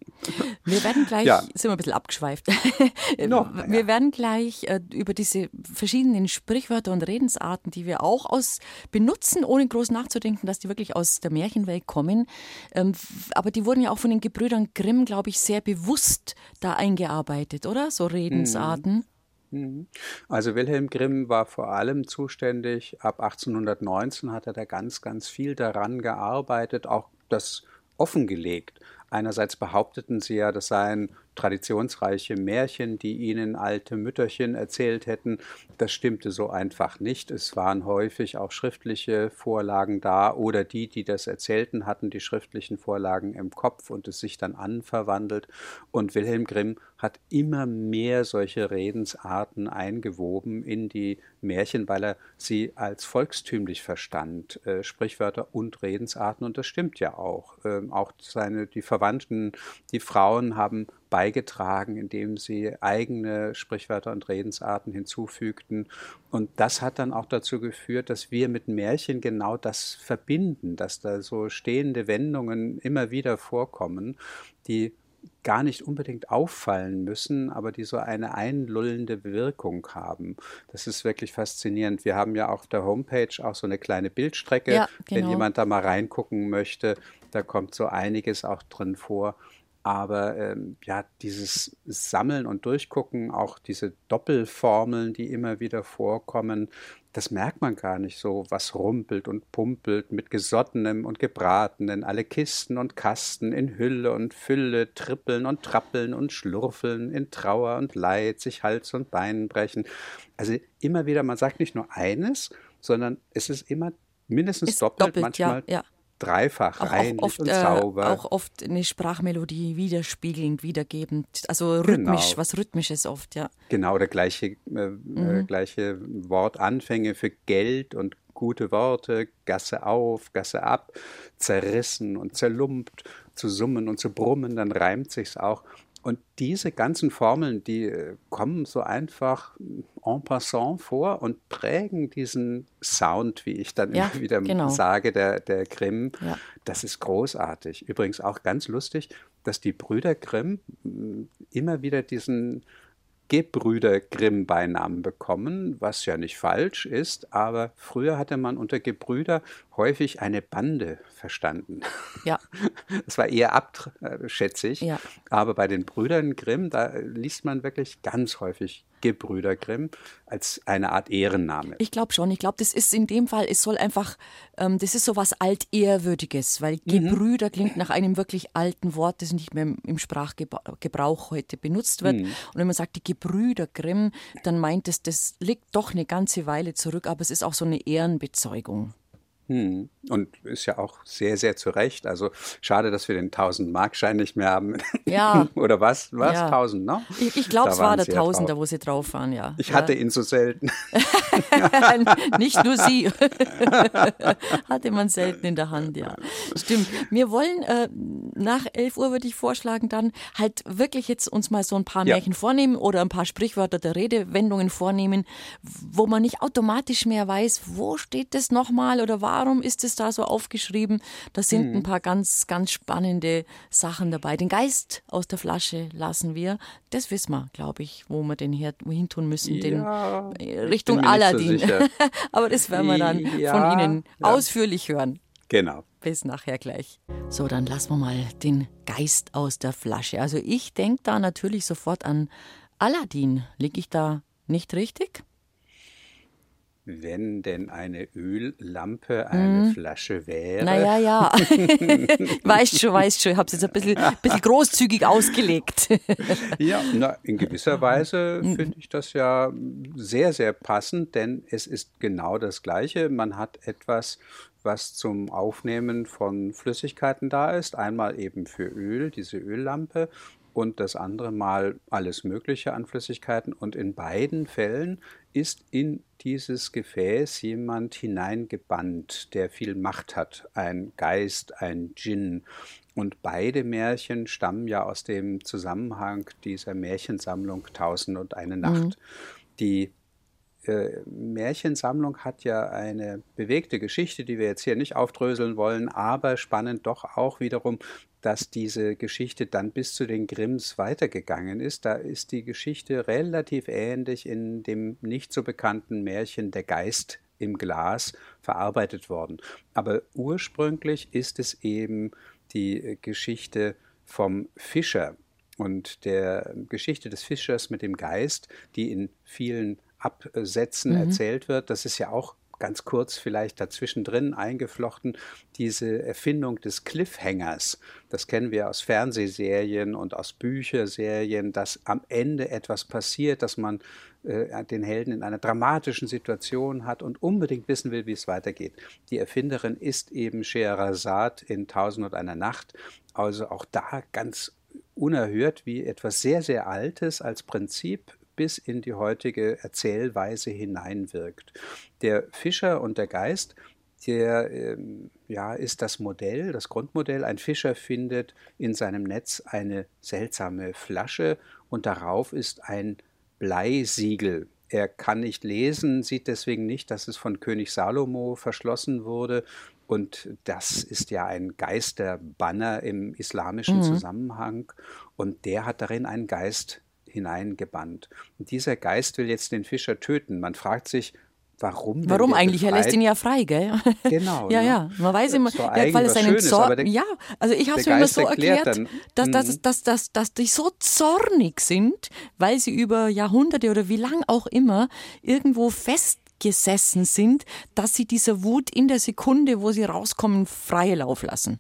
S2: Wir werden gleich, ja. sind wir ein bisschen abgeschweift. no, wir ja. werden gleich äh, über diese verschiedenen Sprichwörter und Redensarten, die wir auch aus benutzen, ohne groß nachzudenken, dass die wirklich aus der Märchenwelt kommen. Ähm, aber die wurden ja auch von den Gebrüdern Grimm, glaube ich, sehr bewusst da eingearbeitet, oder? So Redensarten. Mhm.
S3: Mhm. Also Wilhelm Grimm war vor allem zuständig, ab 1819 hat er da ganz, ganz viel daran gearbeitet, auch das offengelegt. Einerseits behaupteten sie ja, das seien traditionsreiche Märchen, die ihnen alte Mütterchen erzählt hätten. Das stimmte so einfach nicht. Es waren häufig auch schriftliche Vorlagen da oder die, die das erzählten, hatten die schriftlichen Vorlagen im Kopf und es sich dann anverwandelt. Und Wilhelm Grimm hat immer mehr solche Redensarten eingewoben in die Märchen, weil er sie als volkstümlich verstand, äh, Sprichwörter und Redensarten. Und das stimmt ja auch. Ähm, auch seine, die Ver Verwandten. Die Frauen haben beigetragen, indem sie eigene Sprichwörter und Redensarten hinzufügten. Und das hat dann auch dazu geführt, dass wir mit Märchen genau das verbinden, dass da so stehende Wendungen immer wieder vorkommen, die gar nicht unbedingt auffallen müssen, aber die so eine einlullende Wirkung haben. Das ist wirklich faszinierend. Wir haben ja auf der Homepage auch so eine kleine Bildstrecke. Ja, genau. Wenn jemand da mal reingucken möchte, da kommt so einiges auch drin vor. Aber ähm, ja, dieses Sammeln und Durchgucken, auch diese Doppelformeln, die immer wieder vorkommen, das merkt man gar nicht so, was rumpelt und pumpelt mit Gesottenem und Gebratenen, alle Kisten und Kasten in Hülle und Fülle trippeln und trappeln und schlurfeln, in Trauer und Leid sich Hals und Bein brechen. Also immer wieder, man sagt nicht nur eines, sondern es ist immer mindestens ist doppelt, doppelt, manchmal ja, ja dreifach auch, reinlich
S2: auch oft,
S3: und sauber.
S2: Äh, auch oft eine Sprachmelodie widerspiegelnd, wiedergebend. Also rhythmisch, genau. was rhythmisches oft, ja.
S3: Genau, der gleiche, äh, äh mhm. gleiche Wortanfänge für Geld und gute Worte, Gasse auf, Gasse ab, zerrissen und zerlumpt, zu summen und zu brummen, dann reimt sich's auch. Und diese ganzen Formeln, die äh, kommen so einfach en passant vor und prägen diesen Sound, wie ich dann ja, immer wieder genau. sage, der, der Grimm. Ja. Das ist großartig. Übrigens auch ganz lustig, dass die Brüder Grimm mm, immer wieder diesen Gebrüder Grimm Beinamen bekommen, was ja nicht falsch ist, aber früher hatte man unter Gebrüder häufig eine Bande verstanden. Ja. Das war eher abschätzig, ja. aber bei den Brüdern Grimm, da liest man wirklich ganz häufig Gebrüder Grimm als eine Art Ehrenname.
S2: Ich glaube schon. Ich glaube, das ist in dem Fall, es soll einfach, ähm, das ist so was Altehrwürdiges, weil mhm. Gebrüder klingt nach einem wirklich alten Wort, das nicht mehr im Sprachgebrauch heute benutzt wird. Mhm. Und wenn man sagt, die Gebrüder Grimm, dann meint es, das liegt doch eine ganze Weile zurück, aber es ist auch so eine Ehrenbezeugung.
S3: Hm. Und ist ja auch sehr, sehr zu Recht. Also schade, dass wir den 1000-Markschein nicht mehr haben. Ja. Oder was? Was? Ja. 1000, ne?
S2: Ich, ich glaube, es war der Tausender, wo sie drauf waren, ja.
S3: Ich
S2: ja.
S3: hatte ihn so selten.
S2: nicht nur sie. hatte man selten in der Hand, ja. Stimmt. Wir wollen äh, nach 11 Uhr, würde ich vorschlagen, dann halt wirklich jetzt uns mal so ein paar ja. Märchen vornehmen oder ein paar Sprichwörter der Redewendungen vornehmen, wo man nicht automatisch mehr weiß, wo steht das nochmal oder war warum ist es da so aufgeschrieben? Da sind mhm. ein paar ganz, ganz spannende Sachen dabei. Den Geist aus der Flasche lassen wir. Das wissen wir, glaube ich, wo wir den her, wohin tun müssen. Ja, den, äh, Richtung Aladdin. So Aber das werden wir dann ja, von Ihnen ja. ausführlich hören.
S3: Genau.
S2: Bis nachher gleich. So, dann lassen wir mal den Geist aus der Flasche. Also ich denke da natürlich sofort an Aladdin. Liege ich da nicht richtig?
S3: Wenn denn eine Öllampe eine hm. Flasche wäre.
S2: Naja, ja. weißt schon, weißt schon, ich habe es jetzt ein bisschen, bisschen großzügig ausgelegt.
S3: ja, na, in gewisser Weise hm. finde ich das ja sehr, sehr passend, denn es ist genau das Gleiche. Man hat etwas, was zum Aufnehmen von Flüssigkeiten da ist. Einmal eben für Öl, diese Öllampe, und das andere Mal alles Mögliche an Flüssigkeiten. Und in beiden Fällen ist in dieses Gefäß jemand hineingebannt, der viel Macht hat, ein Geist, ein Djinn. Und beide Märchen stammen ja aus dem Zusammenhang dieser Märchensammlung Tausend und eine Nacht. Mhm. Die äh, Märchensammlung hat ja eine bewegte Geschichte, die wir jetzt hier nicht aufdröseln wollen, aber spannend doch auch wiederum, dass diese Geschichte dann bis zu den Grimms weitergegangen ist. Da ist die Geschichte relativ ähnlich in dem nicht so bekannten Märchen Der Geist im Glas verarbeitet worden. Aber ursprünglich ist es eben die Geschichte vom Fischer und der Geschichte des Fischers mit dem Geist, die in vielen Absätzen mhm. erzählt wird. Das ist ja auch ganz kurz vielleicht dazwischen drin eingeflochten, diese Erfindung des Cliffhangers. Das kennen wir aus Fernsehserien und aus Bücherserien, dass am Ende etwas passiert, dass man äh, den Helden in einer dramatischen Situation hat und unbedingt wissen will, wie es weitergeht. Die Erfinderin ist eben Scheherazade in Tausend und einer Nacht. Also auch da ganz unerhört, wie etwas sehr, sehr Altes als Prinzip bis in die heutige Erzählweise hineinwirkt. Der Fischer und der Geist der ähm, ja, ist das Modell, das Grundmodell. Ein Fischer findet in seinem Netz eine seltsame Flasche und darauf ist ein Bleisiegel. Er kann nicht lesen, sieht deswegen nicht, dass es von König Salomo verschlossen wurde. Und das ist ja ein Geisterbanner im islamischen mhm. Zusammenhang. Und der hat darin einen Geist hineingebannt. Und dieser Geist will jetzt den Fischer töten. Man fragt sich, Warum?
S2: Warum eigentlich? Befreit? Er lässt ihn ja frei, gell?
S3: Genau.
S2: ja, ne? ja. Man weiß immer, ja, weil es einen Zorn. Ja, also ich habe es mir immer so erklärt, dann, dass, dass, mhm. dass, dass, dass die so zornig sind, weil sie über Jahrhunderte oder wie lang auch immer irgendwo festgesessen sind, dass sie dieser Wut in der Sekunde, wo sie rauskommen, freie Lauf lassen.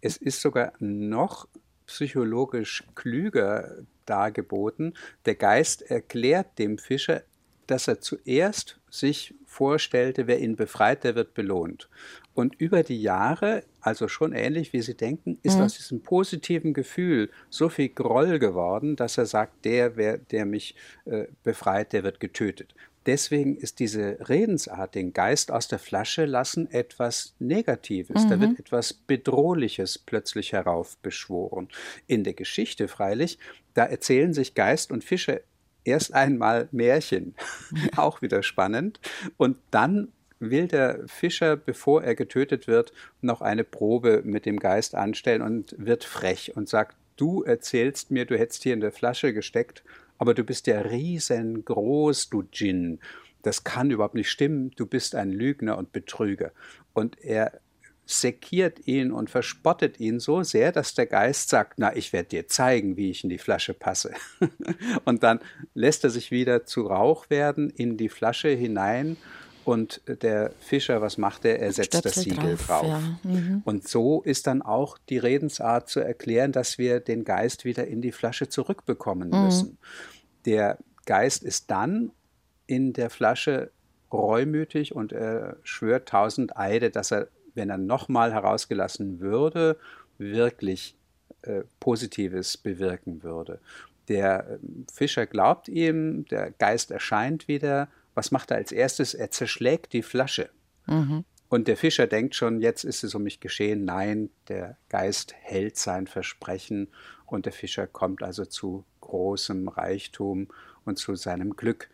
S3: Es ist sogar noch psychologisch klüger dargeboten. Der Geist erklärt dem Fischer, dass er zuerst sich vorstellte, wer ihn befreit, der wird belohnt. Und über die Jahre, also schon ähnlich wie Sie denken, ist mhm. aus diesem positiven Gefühl so viel Groll geworden, dass er sagt, der, wer, der mich äh, befreit, der wird getötet. Deswegen ist diese Redensart, den Geist aus der Flasche lassen, etwas Negatives. Mhm. Da wird etwas Bedrohliches plötzlich heraufbeschworen. In der Geschichte freilich, da erzählen sich Geist und Fische erst einmal Märchen, auch wieder spannend. Und dann will der Fischer, bevor er getötet wird, noch eine Probe mit dem Geist anstellen und wird frech und sagt, du erzählst mir, du hättest hier in der Flasche gesteckt, aber du bist ja riesengroß, du Djinn. Das kann überhaupt nicht stimmen, du bist ein Lügner und Betrüger. Und er sekiert ihn und verspottet ihn so sehr, dass der Geist sagt, na, ich werde dir zeigen, wie ich in die Flasche passe. und dann lässt er sich wieder zu Rauch werden in die Flasche hinein und der Fischer, was macht er? Er setzt Stöpsel das Siegel drauf. drauf. Ja. Mhm. Und so ist dann auch die Redensart zu erklären, dass wir den Geist wieder in die Flasche zurückbekommen mhm. müssen. Der Geist ist dann in der Flasche reumütig und er schwört tausend Eide, dass er wenn er nochmal herausgelassen würde, wirklich äh, Positives bewirken würde. Der äh, Fischer glaubt ihm, der Geist erscheint wieder. Was macht er als erstes? Er zerschlägt die Flasche. Mhm. Und der Fischer denkt schon, jetzt ist es um mich geschehen. Nein, der Geist hält sein Versprechen und der Fischer kommt also zu großem Reichtum und zu seinem Glück.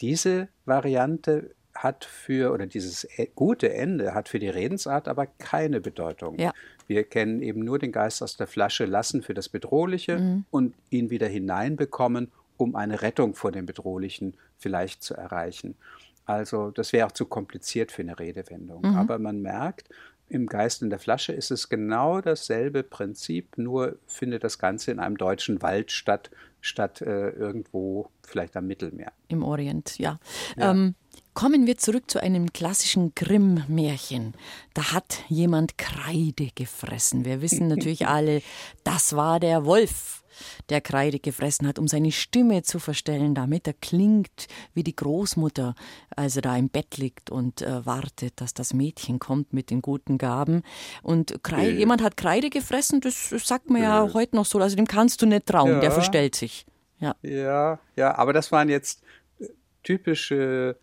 S3: Diese Variante hat für, oder dieses e, gute Ende hat für die Redensart aber keine Bedeutung. Ja. Wir kennen eben nur den Geist aus der Flasche lassen für das Bedrohliche mhm. und ihn wieder hineinbekommen, um eine Rettung vor dem Bedrohlichen vielleicht zu erreichen. Also das wäre auch zu kompliziert für eine Redewendung. Mhm. Aber man merkt, im Geist in der Flasche ist es genau dasselbe Prinzip, nur findet das Ganze in einem deutschen Wald statt, statt äh, irgendwo vielleicht am Mittelmeer.
S2: Im Orient, ja. ja. Ähm, Kommen wir zurück zu einem klassischen Grimm-Märchen. Da hat jemand Kreide gefressen. Wir wissen natürlich alle, das war der Wolf, der Kreide gefressen hat, um seine Stimme zu verstellen, damit er klingt wie die Großmutter, als er da im Bett liegt und äh, wartet, dass das Mädchen kommt mit den guten Gaben. Und Kreide, äh. jemand hat Kreide gefressen, das sagt man ja äh. heute noch so, also dem kannst du nicht trauen, ja. der verstellt sich.
S3: Ja. ja, ja, aber das waren jetzt typische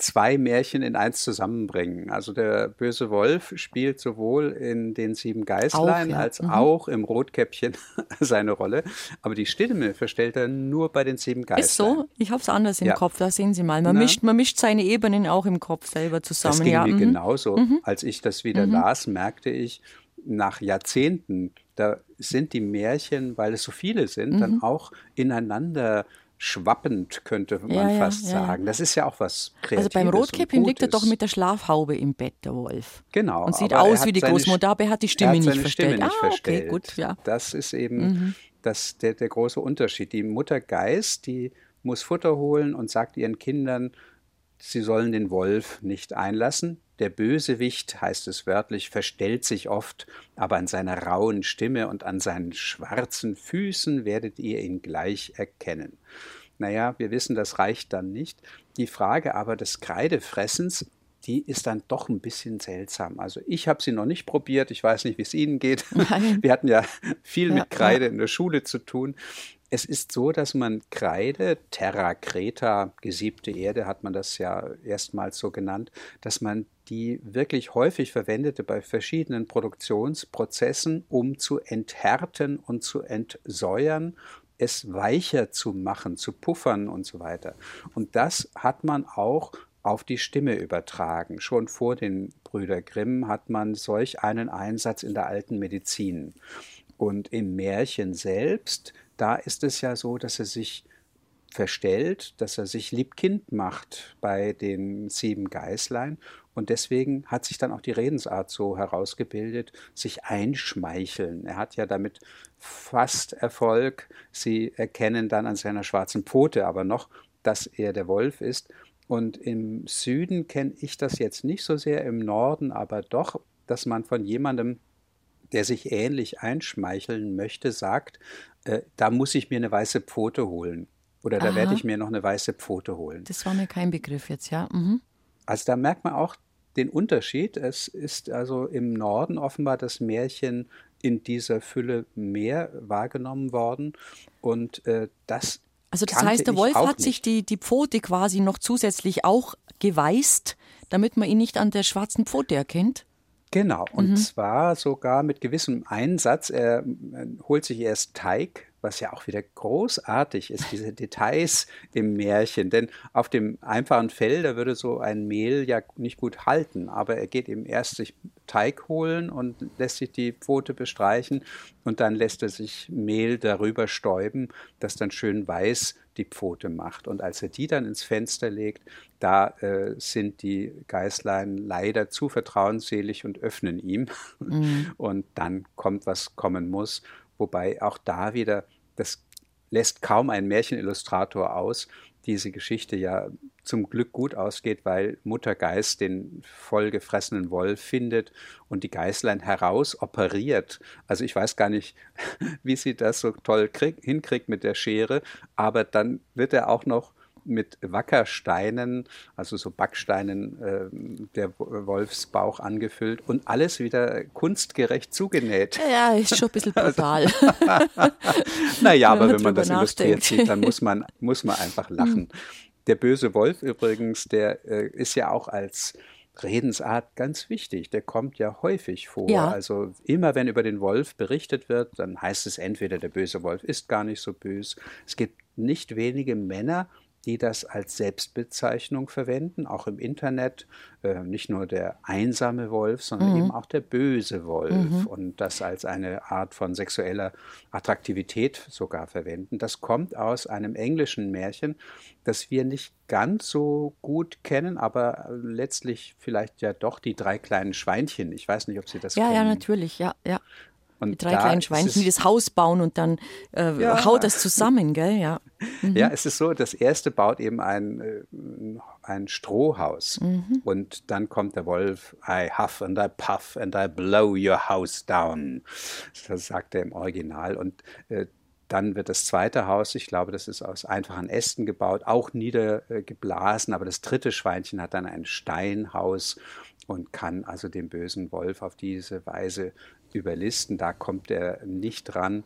S3: zwei Märchen in eins zusammenbringen. Also der böse Wolf spielt sowohl in den sieben Geißlein auch, ja. als mhm. auch im Rotkäppchen seine Rolle. Aber die Stimme verstellt er nur bei den sieben Geißlein. Ist
S2: so? Ich habe es anders im ja. Kopf. Da sehen Sie mal. Man mischt, man mischt seine Ebenen auch im Kopf selber zusammen. Das
S3: ging
S2: ja.
S3: mir mhm. genauso. Mhm. Als ich das wieder mhm. las, merkte ich, nach Jahrzehnten, da sind die Märchen, weil es so viele sind, dann mhm. auch ineinander schwappend, könnte man ja, fast ja, sagen. Das ist ja auch was Kreatives.
S2: Also beim Rotkäppchen liegt er doch mit der Schlafhaube im Bett, der Wolf.
S3: Genau.
S2: Und sieht aus wie die Großmutter, aber er hat die Stimme
S3: hat
S2: nicht verstellt.
S3: Stimme nicht ah, verstellt. Okay, gut, ja. Das ist eben mhm. das, der, der große Unterschied. Die Mutter Geist, die muss Futter holen und sagt ihren Kindern, sie sollen den Wolf nicht einlassen. Der Bösewicht, heißt es wörtlich, verstellt sich oft, aber an seiner rauen Stimme und an seinen schwarzen Füßen werdet ihr ihn gleich erkennen. Naja, wir wissen, das reicht dann nicht. Die Frage aber des Kreidefressens, die ist dann doch ein bisschen seltsam. Also ich habe sie noch nicht probiert, ich weiß nicht, wie es Ihnen geht. Nein. Wir hatten ja viel ja, mit Kreide ja. in der Schule zu tun. Es ist so, dass man Kreide, Terra Creta, gesiebte Erde hat man das ja erstmals so genannt, dass man die wirklich häufig verwendete bei verschiedenen Produktionsprozessen, um zu enthärten und zu entsäuern, es weicher zu machen, zu puffern und so weiter. Und das hat man auch auf die Stimme übertragen. Schon vor den Brüder Grimm hat man solch einen Einsatz in der alten Medizin. Und im Märchen selbst, da ist es ja so, dass er sich verstellt, dass er sich liebkind macht bei den sieben Geißlein. Und deswegen hat sich dann auch die Redensart so herausgebildet, sich einschmeicheln. Er hat ja damit fast Erfolg. Sie erkennen dann an seiner schwarzen Pfote aber noch, dass er der Wolf ist. Und im Süden kenne ich das jetzt nicht so sehr, im Norden aber doch, dass man von jemandem, der sich ähnlich einschmeicheln möchte, sagt, äh, da muss ich mir eine weiße Pfote holen. Oder da Aha. werde ich mir noch eine weiße Pfote holen.
S2: Das war mir kein Begriff jetzt, ja. Mhm.
S3: Also da merkt man auch den Unterschied. Es ist also im Norden offenbar das Märchen in dieser Fülle mehr wahrgenommen worden. Und äh, das
S2: also das heißt, der Wolf hat nicht. sich die, die Pfote quasi noch zusätzlich auch geweißt, damit man ihn nicht an der schwarzen Pfote erkennt?
S3: Genau, und mhm. zwar sogar mit gewissem Einsatz. Er holt sich erst Teig was ja auch wieder großartig ist, diese Details im Märchen. Denn auf dem einfachen Fell, da würde so ein Mehl ja nicht gut halten, aber er geht eben erst sich Teig holen und lässt sich die Pfote bestreichen und dann lässt er sich Mehl darüber stäuben, das dann schön weiß die Pfote macht. Und als er die dann ins Fenster legt, da äh, sind die Geißlein leider zu vertrauensselig und öffnen ihm. Mhm. Und dann kommt, was kommen muss wobei auch da wieder, das lässt kaum ein Märchenillustrator aus, diese Geschichte ja zum Glück gut ausgeht, weil Mutter Geist den vollgefressenen Wolf findet und die Geißlein heraus operiert. Also ich weiß gar nicht, wie sie das so toll krieg, hinkriegt mit der Schere, aber dann wird er auch noch mit Wackersteinen, also so Backsteinen, äh, der Wolfsbauch angefüllt und alles wieder kunstgerecht zugenäht.
S2: Ja, ist schon ein bisschen brutal.
S3: naja, aber wenn man das illustriert sieht, dann muss man, muss man einfach lachen. Der böse Wolf übrigens, der äh, ist ja auch als Redensart ganz wichtig. Der kommt ja häufig vor. Ja. Also immer wenn über den Wolf berichtet wird, dann heißt es entweder der böse Wolf ist gar nicht so böse. Es gibt nicht wenige Männer die das als Selbstbezeichnung verwenden, auch im Internet. Äh, nicht nur der einsame Wolf, sondern mhm. eben auch der böse Wolf mhm. und das als eine Art von sexueller Attraktivität sogar verwenden. Das kommt aus einem englischen Märchen, das wir nicht ganz so gut kennen, aber letztlich vielleicht ja doch die drei kleinen Schweinchen. Ich weiß nicht, ob Sie das
S2: ja,
S3: kennen.
S2: Ja, ja, natürlich, ja, ja. Und die drei kleinen Schweinchen, die das Haus bauen und dann äh, ja. haut das zusammen, gell? Ja.
S3: Mhm. ja, es ist so, das erste baut eben ein, äh, ein Strohhaus mhm. und dann kommt der Wolf, I huff and I puff and I blow your house down. Das sagt er im Original und äh, dann wird das zweite Haus, ich glaube, das ist aus einfachen Ästen gebaut, auch niedergeblasen, aber das dritte Schweinchen hat dann ein Steinhaus und kann also den bösen Wolf auf diese Weise überlisten. Da kommt er nicht dran.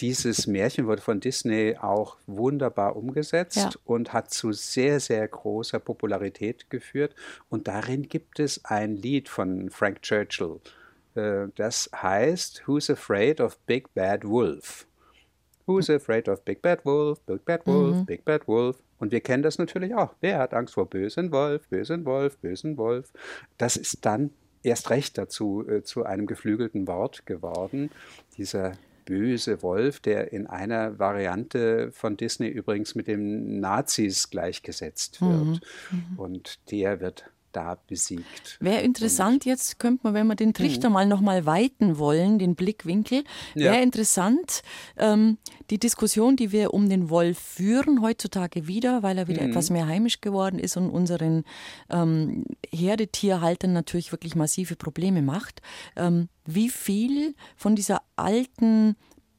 S3: Dieses Märchen wurde von Disney auch wunderbar umgesetzt ja. und hat zu sehr, sehr großer Popularität geführt. Und darin gibt es ein Lied von Frank Churchill. Äh, das heißt Who's Afraid of Big Bad Wolf? Who's afraid of Big Bad Wolf? Big Bad Wolf, mhm. Big Bad Wolf. Und wir kennen das natürlich auch. Wer hat Angst vor bösen Wolf, bösen Wolf, bösen Wolf? Das ist dann erst recht dazu äh, zu einem geflügelten Wort geworden. Dieser böse Wolf, der in einer Variante von Disney übrigens mit den Nazis gleichgesetzt wird. Mhm. Mhm. Und der wird da besiegt.
S2: Wäre interessant, jetzt könnte man, wenn wir den Trichter mhm. mal nochmal weiten wollen, den Blickwinkel, wäre ja. interessant, ähm, die Diskussion, die wir um den Wolf führen, heutzutage wieder, weil er wieder mhm. etwas mehr heimisch geworden ist und unseren ähm, Herdetierhaltern natürlich wirklich massive Probleme macht. Ähm, wie viel von dieser alten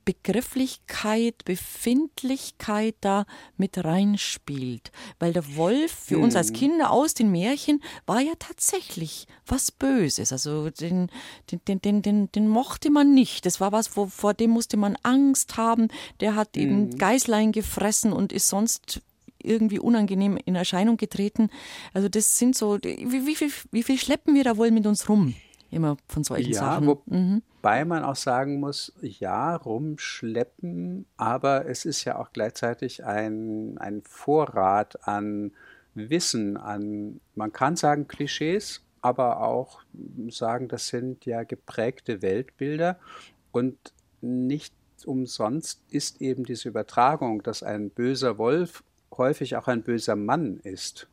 S2: Begrifflichkeit, Befindlichkeit da mit reinspielt. Weil der Wolf für hm. uns als hm. Kinder aus den Märchen war ja tatsächlich was Böses. Also den, den, den, den, den, den mochte man nicht. Das war was, wo, vor dem musste man Angst haben. Der hat hm. eben Geißlein gefressen und ist sonst irgendwie unangenehm in Erscheinung getreten. Also das sind so, wie, wie, viel, wie viel schleppen wir da wohl mit uns rum? Immer von solchen
S3: ja,
S2: Sachen.
S3: Mhm. Wobei man auch sagen muss, ja, rumschleppen, aber es ist ja auch gleichzeitig ein, ein Vorrat an Wissen, an, man kann sagen Klischees, aber auch sagen, das sind ja geprägte Weltbilder und nicht umsonst ist eben diese Übertragung, dass ein böser Wolf häufig auch ein böser Mann ist,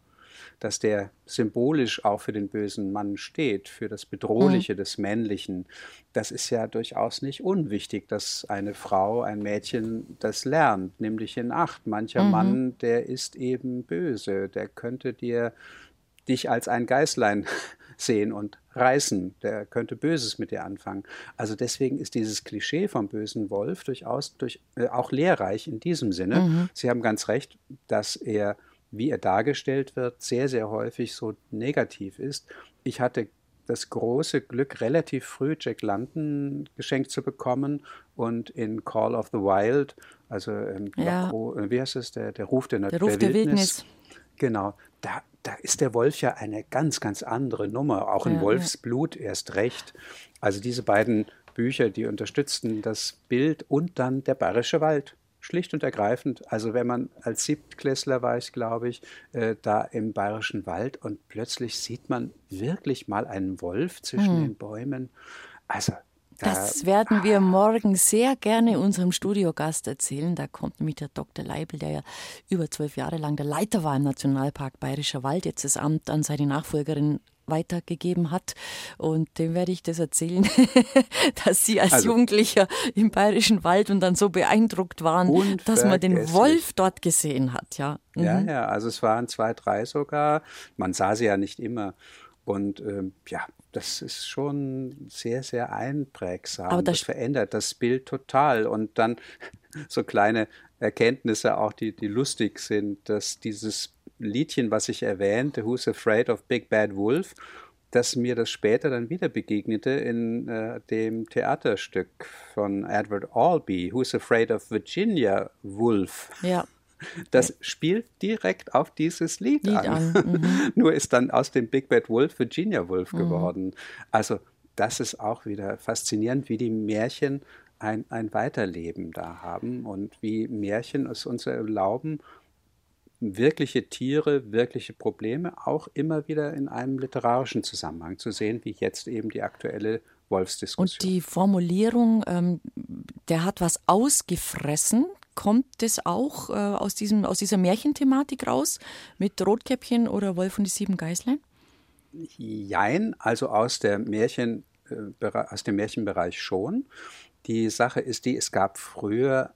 S3: dass der symbolisch auch für den bösen Mann steht, für das Bedrohliche mhm. des Männlichen. Das ist ja durchaus nicht unwichtig, dass eine Frau, ein Mädchen das lernt, nämlich in Acht. Mancher mhm. Mann, der ist eben böse, der könnte dir dich als ein Geißlein sehen und reißen. Der könnte Böses mit dir anfangen. Also deswegen ist dieses Klischee vom bösen Wolf durchaus durch, äh, auch lehrreich in diesem Sinne. Mhm. Sie haben ganz recht, dass er, wie er dargestellt wird, sehr, sehr häufig so negativ ist. Ich hatte das große Glück, relativ früh Jack London geschenkt zu bekommen und in Call of the Wild, also ähm, ja. wie heißt es, der, der Ruf der, der, Ruf der, der Wildnis. Wildnis. Genau, da, da ist der Wolf ja eine ganz, ganz andere Nummer, auch in ja, Wolfsblut ja. erst recht. Also diese beiden Bücher, die unterstützten das Bild und dann der bayerische Wald. Schlicht und ergreifend, also wenn man als Siebtklässler war ich, glaube ich, äh, da im bayerischen Wald und plötzlich sieht man wirklich mal einen Wolf zwischen hm. den Bäumen. Also
S2: das werden wir morgen sehr gerne unserem Studiogast erzählen. Da kommt nämlich der Dr. Leibel, der ja über zwölf Jahre lang der Leiter war im Nationalpark Bayerischer Wald, jetzt das Amt an seine Nachfolgerin weitergegeben hat. Und dem werde ich das erzählen, dass Sie als also, Jugendlicher im Bayerischen Wald und dann so beeindruckt waren, dass man den Wolf dort gesehen hat. Ja,
S3: mhm. ja, ja, also es waren zwei, drei sogar. Man sah sie ja nicht immer. Und ähm, ja, das ist schon sehr, sehr einprägsam. Aber das, das verändert das Bild total. Und dann so kleine Erkenntnisse auch, die, die lustig sind, dass dieses Liedchen, was ich erwähnte, Who's Afraid of Big Bad Wolf, dass mir das später dann wieder begegnete in äh, dem Theaterstück von Edward Albee, Who's Afraid of Virginia Woolf.
S2: Ja.
S3: Das spielt direkt auf dieses Lied, Lied an. an. Mhm. Nur ist dann aus dem Big Bad Wolf Virginia Wolf mhm. geworden. Also das ist auch wieder faszinierend, wie die Märchen ein, ein Weiterleben da haben und wie Märchen es uns erlauben, wirkliche Tiere, wirkliche Probleme auch immer wieder in einem literarischen Zusammenhang zu sehen, wie jetzt eben die aktuelle Wolfsdiskussion.
S2: Und die Formulierung, ähm, der hat was ausgefressen, kommt das auch äh, aus, diesem, aus dieser Märchenthematik raus mit Rotkäppchen oder Wolf und die sieben Geißlein?
S3: Jein, also aus, der Märchen, äh, aus dem Märchenbereich schon. Die Sache ist die, es gab früher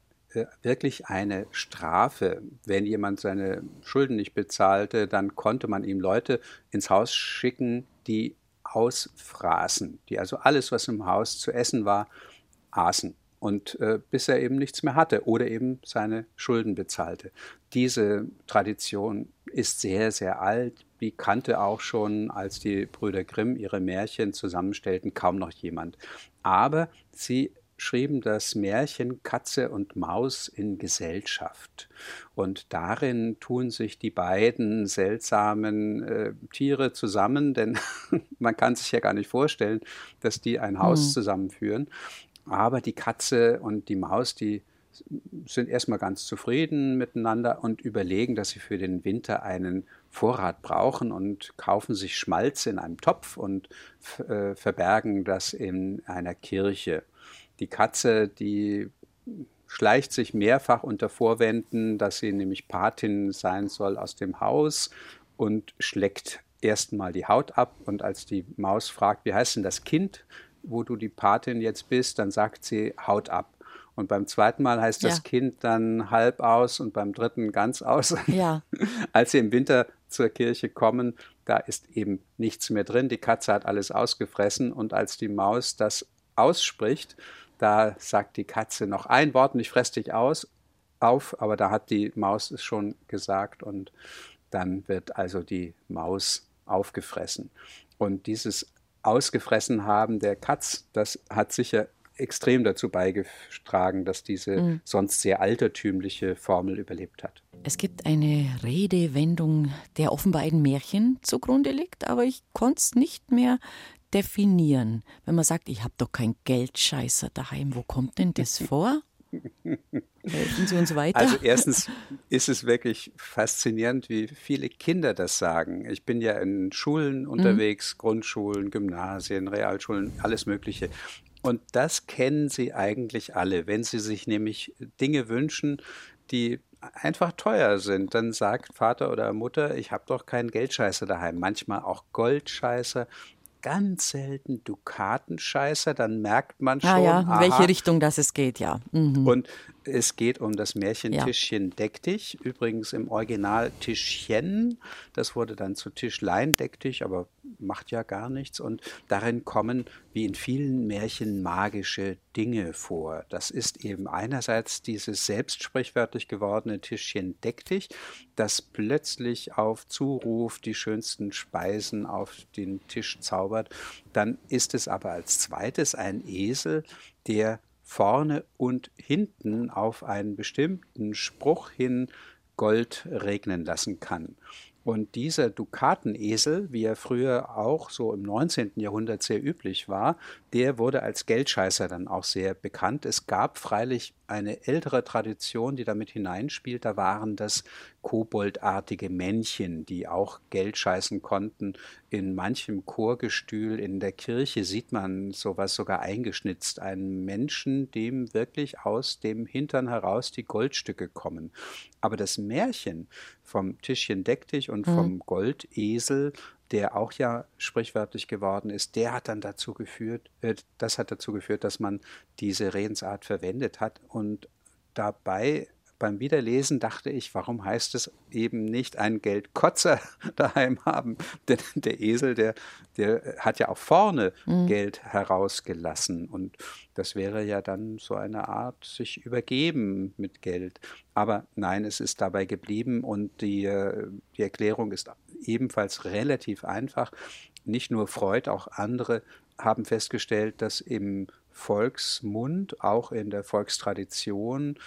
S3: wirklich eine Strafe. Wenn jemand seine Schulden nicht bezahlte, dann konnte man ihm Leute ins Haus schicken, die ausfraßen, die also alles, was im Haus zu essen war, aßen und äh, bis er eben nichts mehr hatte oder eben seine Schulden bezahlte. Diese Tradition ist sehr, sehr alt. Die kannte auch schon, als die Brüder Grimm ihre Märchen zusammenstellten, kaum noch jemand. Aber sie schrieben das Märchen Katze und Maus in Gesellschaft. Und darin tun sich die beiden seltsamen äh, Tiere zusammen, denn man kann sich ja gar nicht vorstellen, dass die ein Haus mhm. zusammenführen. Aber die Katze und die Maus, die sind erstmal ganz zufrieden miteinander und überlegen, dass sie für den Winter einen Vorrat brauchen und kaufen sich Schmalz in einem Topf und äh, verbergen das in einer Kirche. Die Katze, die schleicht sich mehrfach unter Vorwänden, dass sie nämlich Patin sein soll aus dem Haus und schleckt erstmal die Haut ab. Und als die Maus fragt, wie heißt denn das Kind, wo du die Patin jetzt bist, dann sagt sie, haut ab. Und beim zweiten Mal heißt das ja. Kind dann halb aus und beim dritten ganz aus.
S2: Ja.
S3: Als sie im Winter zur Kirche kommen, da ist eben nichts mehr drin. Die Katze hat alles ausgefressen und als die Maus das ausspricht, da sagt die Katze noch ein Wort und ich fress dich aus, auf, aber da hat die Maus es schon gesagt und dann wird also die Maus aufgefressen. Und dieses ausgefressen haben der Katz, das hat sicher extrem dazu beigetragen, dass diese mhm. sonst sehr altertümliche Formel überlebt hat.
S2: Es gibt eine Redewendung, der offenbar ein Märchen zugrunde liegt, aber ich konnte es nicht mehr definieren. Wenn man sagt, ich habe doch kein Geldscheißer daheim, wo kommt denn das vor? Helfen Sie uns weiter.
S3: Also erstens ist es wirklich faszinierend, wie viele Kinder das sagen. Ich bin ja in Schulen unterwegs, mhm. Grundschulen, Gymnasien, Realschulen, alles Mögliche. Und das kennen sie eigentlich alle. Wenn sie sich nämlich Dinge wünschen, die einfach teuer sind, dann sagt Vater oder Mutter, ich habe doch keinen Geldscheißer daheim. Manchmal auch Goldscheißer, ganz selten Dukatenscheißer, dann merkt man schon, ah,
S2: ja, in aha, welche Richtung das es geht, ja.
S3: Mhm. Und es geht um das Märchen ja. Tischchen deck dich. Übrigens im Original Tischchen. Das wurde dann zu Tischlein deck dich, aber macht ja gar nichts. Und darin kommen, wie in vielen Märchen, magische Dinge vor. Das ist eben einerseits dieses selbst sprichwörtlich gewordene Tischchen deck dich, das plötzlich auf Zuruf die schönsten Speisen auf den Tisch zaubert. Dann ist es aber als zweites ein Esel, der vorne und hinten auf einen bestimmten Spruch hin Gold regnen lassen kann. Und dieser Dukatenesel, wie er früher auch so im 19. Jahrhundert sehr üblich war, der wurde als Geldscheißer dann auch sehr bekannt. Es gab freilich eine ältere Tradition, die damit hineinspielt. Da waren das koboldartige Männchen, die auch Geld scheißen konnten. In manchem Chorgestühl in der Kirche sieht man sowas sogar eingeschnitzt. Einen Menschen, dem wirklich aus dem Hintern heraus die Goldstücke kommen. Aber das Märchen vom Tischchen deck dich und mhm. vom Goldesel der auch ja sprichwörtlich geworden ist, der hat dann dazu geführt, äh, das hat dazu geführt, dass man diese Redensart verwendet hat und dabei beim Wiederlesen dachte ich, warum heißt es eben nicht ein Geldkotzer daheim haben? Denn der Esel, der, der hat ja auch vorne mhm. Geld herausgelassen. Und das wäre ja dann so eine Art sich übergeben mit Geld. Aber nein, es ist dabei geblieben und die, äh, die Erklärung ist ebenfalls relativ einfach. Nicht nur Freud, auch andere haben festgestellt, dass im Volksmund, auch in der Volkstradition,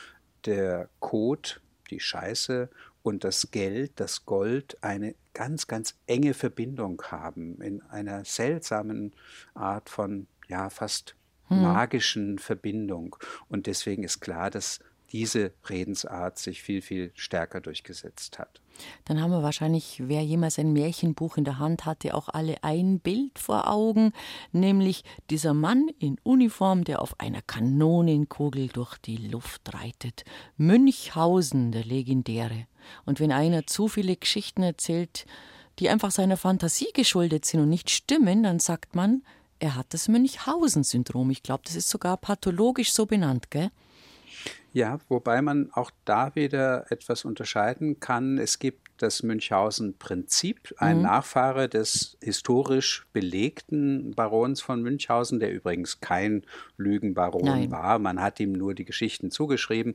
S3: der Kot, die Scheiße und das Geld, das Gold eine ganz, ganz enge Verbindung haben, in einer seltsamen Art von, ja, fast hm. magischen Verbindung. Und deswegen ist klar, dass diese Redensart sich viel, viel stärker durchgesetzt hat.
S2: Dann haben wir wahrscheinlich, wer jemals ein Märchenbuch in der Hand hatte, auch alle ein Bild vor Augen, nämlich dieser Mann in Uniform, der auf einer Kanonenkugel durch die Luft reitet. Münchhausen, der legendäre. Und wenn einer zu viele Geschichten erzählt, die einfach seiner Fantasie geschuldet sind und nicht stimmen, dann sagt man, er hat das Münchhausen-Syndrom. Ich glaube, das ist sogar pathologisch so benannt, gell?
S3: Ja, wobei man auch da wieder etwas unterscheiden kann. Es gibt das Münchhausen-Prinzip, ein mhm. Nachfahre des historisch belegten Barons von Münchhausen, der übrigens kein Lügenbaron Nein. war. Man hat ihm nur die Geschichten zugeschrieben.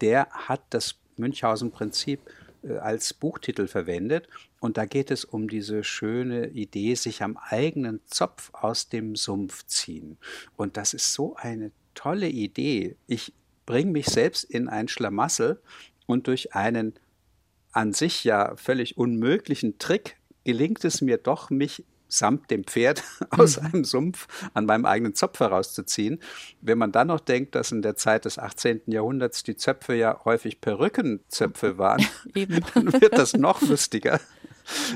S3: Der hat das Münchhausen-Prinzip äh, als Buchtitel verwendet. Und da geht es um diese schöne Idee, sich am eigenen Zopf aus dem Sumpf ziehen. Und das ist so eine tolle Idee. Ich bringe mich selbst in ein Schlamassel und durch einen an sich ja völlig unmöglichen Trick gelingt es mir doch, mich samt dem Pferd aus mhm. einem Sumpf an meinem eigenen Zopf herauszuziehen. Wenn man dann noch denkt, dass in der Zeit des 18. Jahrhunderts die Zöpfe ja häufig Perückenzöpfe waren, dann wird das noch lustiger.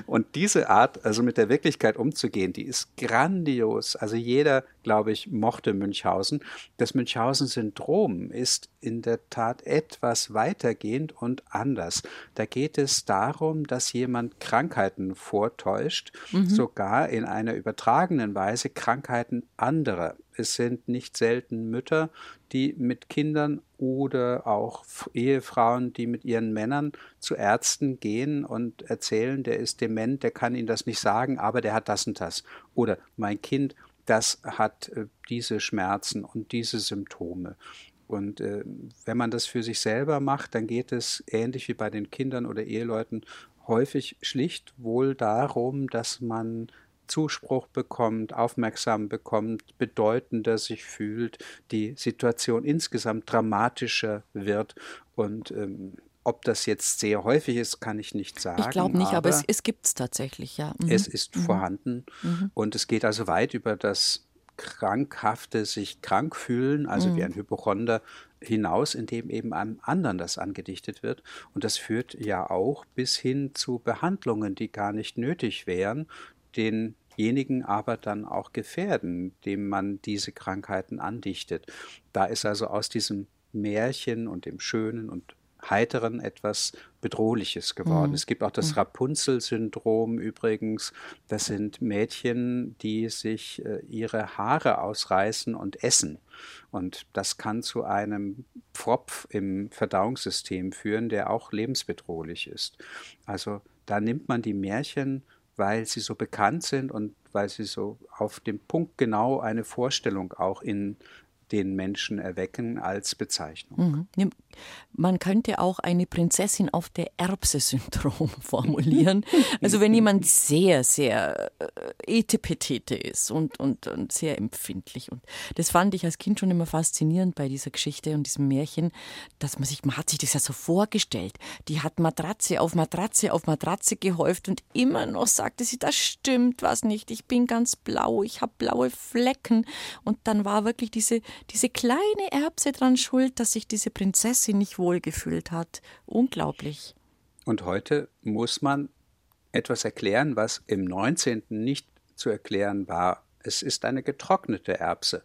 S3: Und diese Art, also mit der Wirklichkeit umzugehen, die ist grandios. Also jeder, glaube ich, mochte Münchhausen. Das Münchhausen-Syndrom ist in der Tat etwas weitergehend und anders. Da geht es darum, dass jemand Krankheiten vortäuscht, mhm. sogar in einer übertragenen Weise Krankheiten anderer. Es sind nicht selten Mütter, die mit Kindern oder auch Ehefrauen, die mit ihren Männern zu Ärzten gehen und erzählen, der ist dement, der kann ihnen das nicht sagen, aber der hat das und das. Oder mein Kind, das hat äh, diese Schmerzen und diese Symptome. Und äh, wenn man das für sich selber macht, dann geht es ähnlich wie bei den Kindern oder Eheleuten häufig schlicht wohl darum, dass man Zuspruch bekommt, aufmerksam bekommt, bedeutender sich fühlt, die Situation insgesamt dramatischer wird und ähm, ob das jetzt sehr häufig ist, kann ich nicht sagen.
S2: Ich glaube nicht, aber, aber, es, es gibt es tatsächlich, ja.
S3: Mhm. Es ist mhm. vorhanden mhm. und es geht also weit über das krankhafte sich krank fühlen, also mhm. wie ein Hypochonder, hinaus, indem eben einem anderen das angedichtet wird. Und das führt ja auch bis hin zu Behandlungen, die gar nicht nötig wären, denjenigen aber dann auch gefährden, dem man diese Krankheiten andichtet. Da ist also aus diesem Märchen und dem Schönen und Heiteren etwas Bedrohliches geworden. Mhm. Es gibt auch das mhm. Rapunzel-Syndrom übrigens. Das sind Mädchen, die sich äh, ihre Haare ausreißen und essen. Und das kann zu einem Pfropf im Verdauungssystem führen, der auch lebensbedrohlich ist. Also da nimmt man die Märchen, weil sie so bekannt sind und weil sie so auf dem Punkt genau eine Vorstellung auch in den Menschen erwecken als Bezeichnung.
S2: Mhm. Man könnte auch eine Prinzessin auf der Erbse-Syndrom formulieren. also wenn jemand sehr, sehr äh, etepetete ist und, und, und sehr empfindlich. Und das fand ich als Kind schon immer faszinierend bei dieser Geschichte und diesem Märchen, dass man sich, man hat sich das ja so vorgestellt. Die hat Matratze auf Matratze auf Matratze gehäuft und immer noch sagte sie, das stimmt was nicht. Ich bin ganz blau, ich habe blaue Flecken. Und dann war wirklich diese, diese kleine Erbse dran schuld, dass sich diese Prinzessin nicht wohlgefühlt hat. Unglaublich.
S3: Und heute muss man etwas erklären, was im 19. nicht zu erklären war. Es ist eine getrocknete Erbse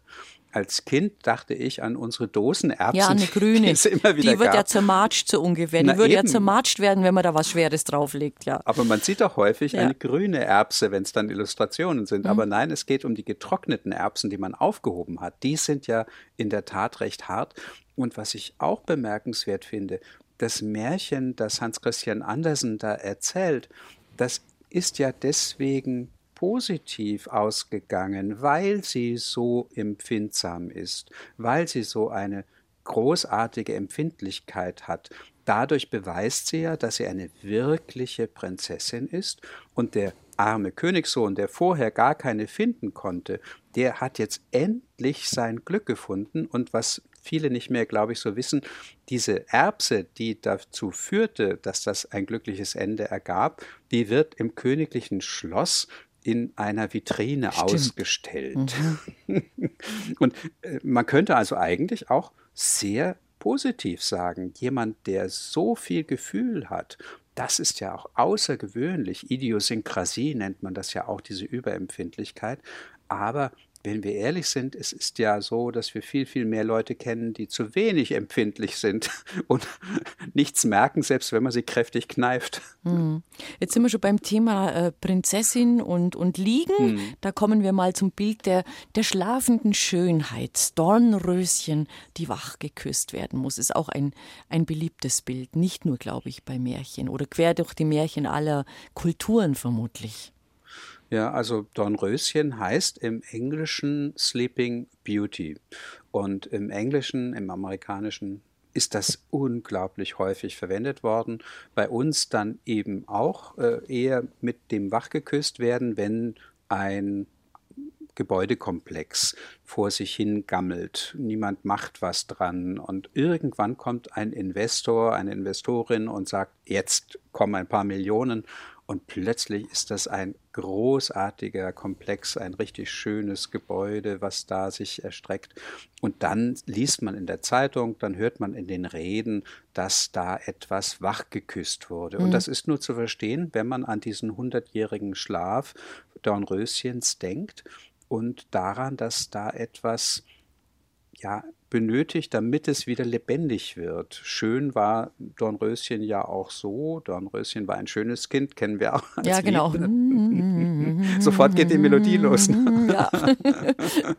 S3: als Kind dachte ich an unsere Dosenerbsen.
S2: Ja, eine grüne. Die, wird gab. ja zermatscht so ungefähr. Die Na würde eben. ja zermatscht werden, wenn man da was Schweres drauflegt, ja.
S3: Aber man sieht doch häufig ja. eine grüne Erbse, wenn es dann Illustrationen sind. Mhm. Aber nein, es geht um die getrockneten Erbsen, die man aufgehoben hat. Die sind ja in der Tat recht hart. Und was ich auch bemerkenswert finde, das Märchen, das Hans Christian Andersen da erzählt, das ist ja deswegen positiv ausgegangen, weil sie so empfindsam ist, weil sie so eine großartige Empfindlichkeit hat. Dadurch beweist sie ja, dass sie eine wirkliche Prinzessin ist und der arme Königssohn, der vorher gar keine finden konnte, der hat jetzt endlich sein Glück gefunden und was viele nicht mehr, glaube ich, so wissen, diese Erbse, die dazu führte, dass das ein glückliches Ende ergab, die wird im königlichen Schloss in einer Vitrine Stimmt. ausgestellt. Mhm. Und äh, man könnte also eigentlich auch sehr positiv sagen, jemand, der so viel Gefühl hat, das ist ja auch außergewöhnlich. Idiosynkrasie nennt man das ja auch, diese Überempfindlichkeit. Aber wenn wir ehrlich sind, es ist ja so, dass wir viel, viel mehr Leute kennen, die zu wenig empfindlich sind und nichts merken, selbst wenn man sie kräftig kneift.
S2: Hm. Jetzt sind wir schon beim Thema äh, Prinzessin und, und Liegen. Hm. Da kommen wir mal zum Bild der, der schlafenden Schönheit. Dornröschen, die wach geküsst werden muss, ist auch ein, ein beliebtes Bild. Nicht nur, glaube ich, bei Märchen oder quer durch die Märchen aller Kulturen vermutlich.
S3: Ja, also Dornröschen heißt im Englischen Sleeping Beauty. Und im Englischen, im Amerikanischen ist das unglaublich häufig verwendet worden. Bei uns dann eben auch äh, eher mit dem Wachgeküsst werden, wenn ein Gebäudekomplex vor sich hin gammelt. Niemand macht was dran. Und irgendwann kommt ein Investor, eine Investorin und sagt, jetzt kommen ein paar Millionen und plötzlich ist das ein großartiger Komplex, ein richtig schönes Gebäude, was da sich erstreckt. Und dann liest man in der Zeitung, dann hört man in den Reden, dass da etwas wachgeküsst wurde. Mhm. Und das ist nur zu verstehen, wenn man an diesen hundertjährigen Schlaf Dornröschens denkt und daran, dass da etwas ja, benötigt, damit es wieder lebendig wird. Schön war Dornröschen ja auch so. Dornröschen war ein schönes Kind, kennen wir auch.
S2: ja, genau.
S3: Sofort geht die Melodie los. Ne? Ja.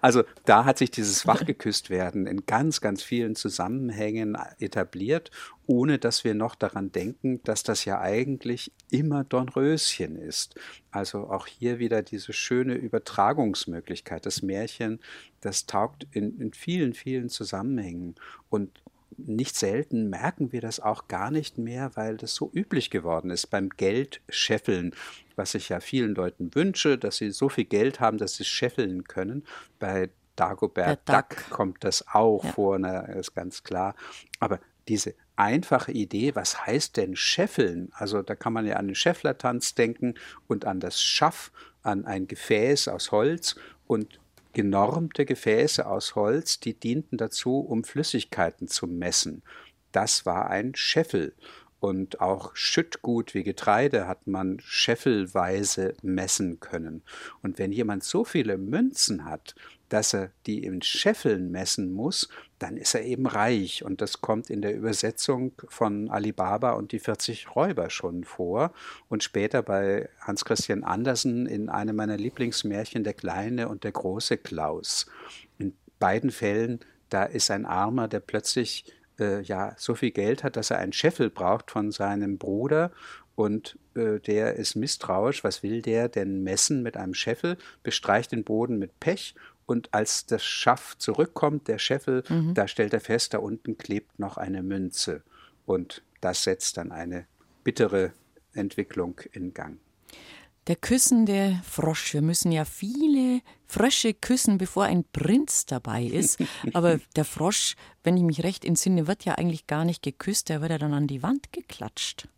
S3: also da hat sich dieses wachgeküsst werden in ganz, ganz vielen Zusammenhängen etabliert, ohne dass wir noch daran denken, dass das ja eigentlich immer Dornröschen ist. Also auch hier wieder diese schöne Übertragungsmöglichkeit. Das Märchen, das taugt in, in vielen, vielen Zusammenhängen. Und nicht selten merken wir das auch gar nicht mehr, weil das so üblich geworden ist beim Geldscheffeln, was ich ja vielen Leuten wünsche, dass sie so viel Geld haben, dass sie scheffeln können. Bei Dagobert Duck. Duck. kommt das auch ja. vor, na, ist ganz klar. Aber diese einfache Idee, was heißt denn scheffeln? Also da kann man ja an den Schefflertanz denken und an das Schaff, an ein Gefäß aus Holz und genormte Gefäße aus Holz, die dienten dazu, um Flüssigkeiten zu messen. Das war ein Scheffel. Und auch Schüttgut wie Getreide hat man scheffelweise messen können. Und wenn jemand so viele Münzen hat, dass er die in Scheffeln messen muss, dann ist er eben reich. Und das kommt in der Übersetzung von Alibaba und die 40 Räuber schon vor. Und später bei Hans Christian Andersen in einem meiner Lieblingsmärchen Der kleine und der große Klaus. In beiden Fällen, da ist ein Armer, der plötzlich äh, ja so viel Geld hat, dass er einen Scheffel braucht von seinem Bruder und äh, der ist misstrauisch. Was will der denn messen mit einem Scheffel? Bestreicht den Boden mit Pech und als das Schaff zurückkommt, der Scheffel, mhm. da stellt er fest, da unten klebt noch eine Münze. Und das setzt dann eine bittere Entwicklung in Gang.
S2: Der küssende Frosch. Wir müssen ja viele Frösche küssen, bevor ein Prinz dabei ist. Aber der Frosch, wenn ich mich recht entsinne, wird ja eigentlich gar nicht geküsst, der wird ja dann an die Wand geklatscht.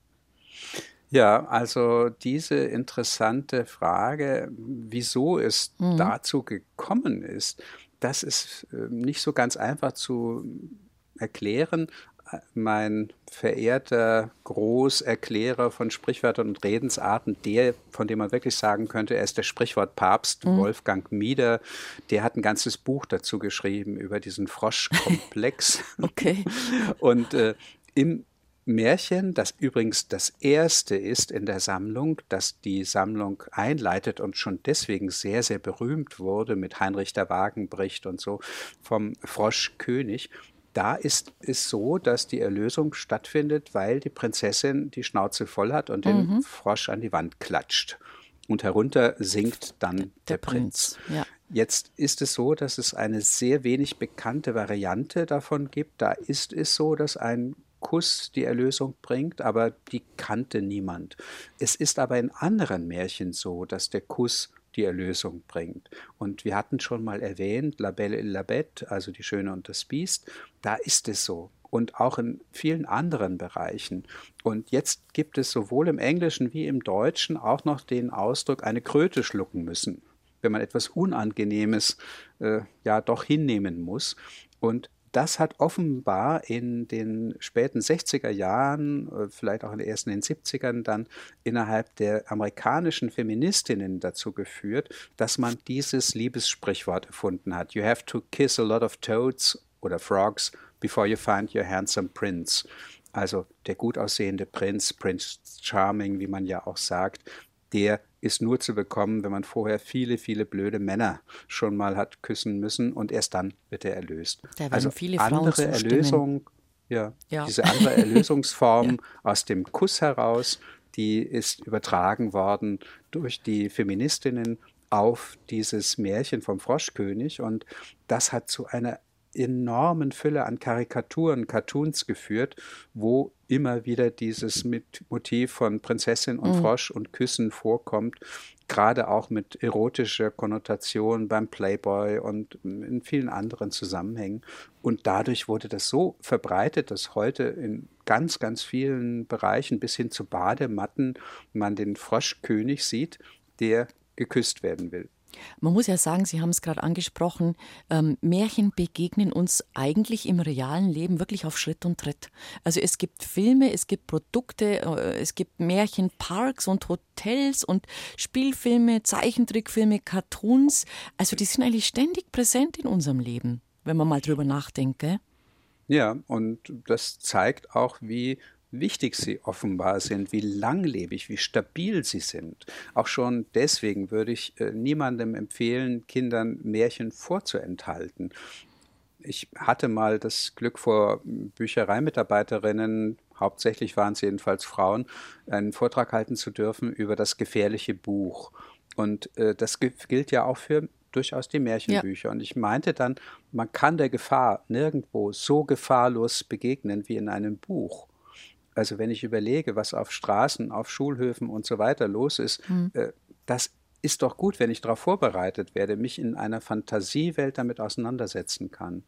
S3: Ja, also diese interessante Frage, wieso es mhm. dazu gekommen ist, das ist ähm, nicht so ganz einfach zu erklären. Mein verehrter Großerklärer von Sprichwörtern und Redensarten, der, von dem man wirklich sagen könnte, er ist der Sprichwortpapst, mhm. Wolfgang Mieder, der hat ein ganzes Buch dazu geschrieben über diesen Froschkomplex.
S2: okay.
S3: Und äh, im Märchen, das übrigens das erste ist in der Sammlung, das die Sammlung einleitet und schon deswegen sehr, sehr berühmt wurde mit Heinrich der Wagenbricht und so vom Froschkönig. Da ist es so, dass die Erlösung stattfindet, weil die Prinzessin die Schnauze voll hat und mhm. den Frosch an die Wand klatscht. Und herunter sinkt dann der, der Prinz. Prinz. Ja. Jetzt ist es so, dass es eine sehr wenig bekannte Variante davon gibt. Da ist es so, dass ein Kuss die Erlösung bringt, aber die kannte niemand. Es ist aber in anderen Märchen so, dass der Kuss die Erlösung bringt. Und wir hatten schon mal erwähnt, La Belle et la Bête, also die Schöne und das Biest, da ist es so. Und auch in vielen anderen Bereichen. Und jetzt gibt es sowohl im Englischen wie im Deutschen auch noch den Ausdruck, eine Kröte schlucken müssen, wenn man etwas Unangenehmes äh, ja doch hinnehmen muss. Und das hat offenbar in den späten 60er Jahren, äh, vielleicht auch in den ersten in den 70ern, dann innerhalb der amerikanischen Feministinnen dazu geführt, dass man dieses Liebessprichwort erfunden hat. You have to kiss a lot of toads oder frogs before you find your handsome prince. Also der gut aussehende Prinz, Prince Charming, wie man ja auch sagt, der ist nur zu bekommen, wenn man vorher viele, viele blöde Männer schon mal hat küssen müssen und erst dann wird er erlöst.
S2: Da also viele andere
S3: Erlösung, ja, ja, diese andere Erlösungsform ja. aus dem Kuss heraus, die ist übertragen worden durch die Feministinnen auf dieses Märchen vom Froschkönig und das hat zu einer enormen Fülle an Karikaturen, Cartoons geführt, wo immer wieder dieses Motiv von Prinzessin und mhm. Frosch und Küssen vorkommt, gerade auch mit erotischer Konnotation beim Playboy und in vielen anderen Zusammenhängen. Und dadurch wurde das so verbreitet, dass heute in ganz, ganz vielen Bereichen bis hin zu Badematten man den Froschkönig sieht, der geküsst werden will.
S2: Man muss ja sagen, Sie haben es gerade angesprochen, ähm, Märchen begegnen uns eigentlich im realen Leben wirklich auf Schritt und Tritt. Also es gibt Filme, es gibt Produkte, äh, es gibt Märchenparks und Hotels und Spielfilme, Zeichentrickfilme, Cartoons. Also die sind eigentlich ständig präsent in unserem Leben, wenn man mal drüber nachdenkt.
S3: Ja, und das zeigt auch, wie wichtig sie offenbar sind, wie langlebig, wie stabil sie sind. Auch schon deswegen würde ich äh, niemandem empfehlen, Kindern Märchen vorzuenthalten. Ich hatte mal das Glück, vor Büchereimitarbeiterinnen, hauptsächlich waren es jedenfalls Frauen, einen Vortrag halten zu dürfen über das gefährliche Buch. Und äh, das gilt ja auch für durchaus die Märchenbücher. Ja. Und ich meinte dann, man kann der Gefahr nirgendwo so gefahrlos begegnen wie in einem Buch. Also wenn ich überlege, was auf Straßen, auf Schulhöfen und so weiter los ist, mhm. äh, das ist doch gut, wenn ich darauf vorbereitet werde, mich in einer Fantasiewelt damit auseinandersetzen kann.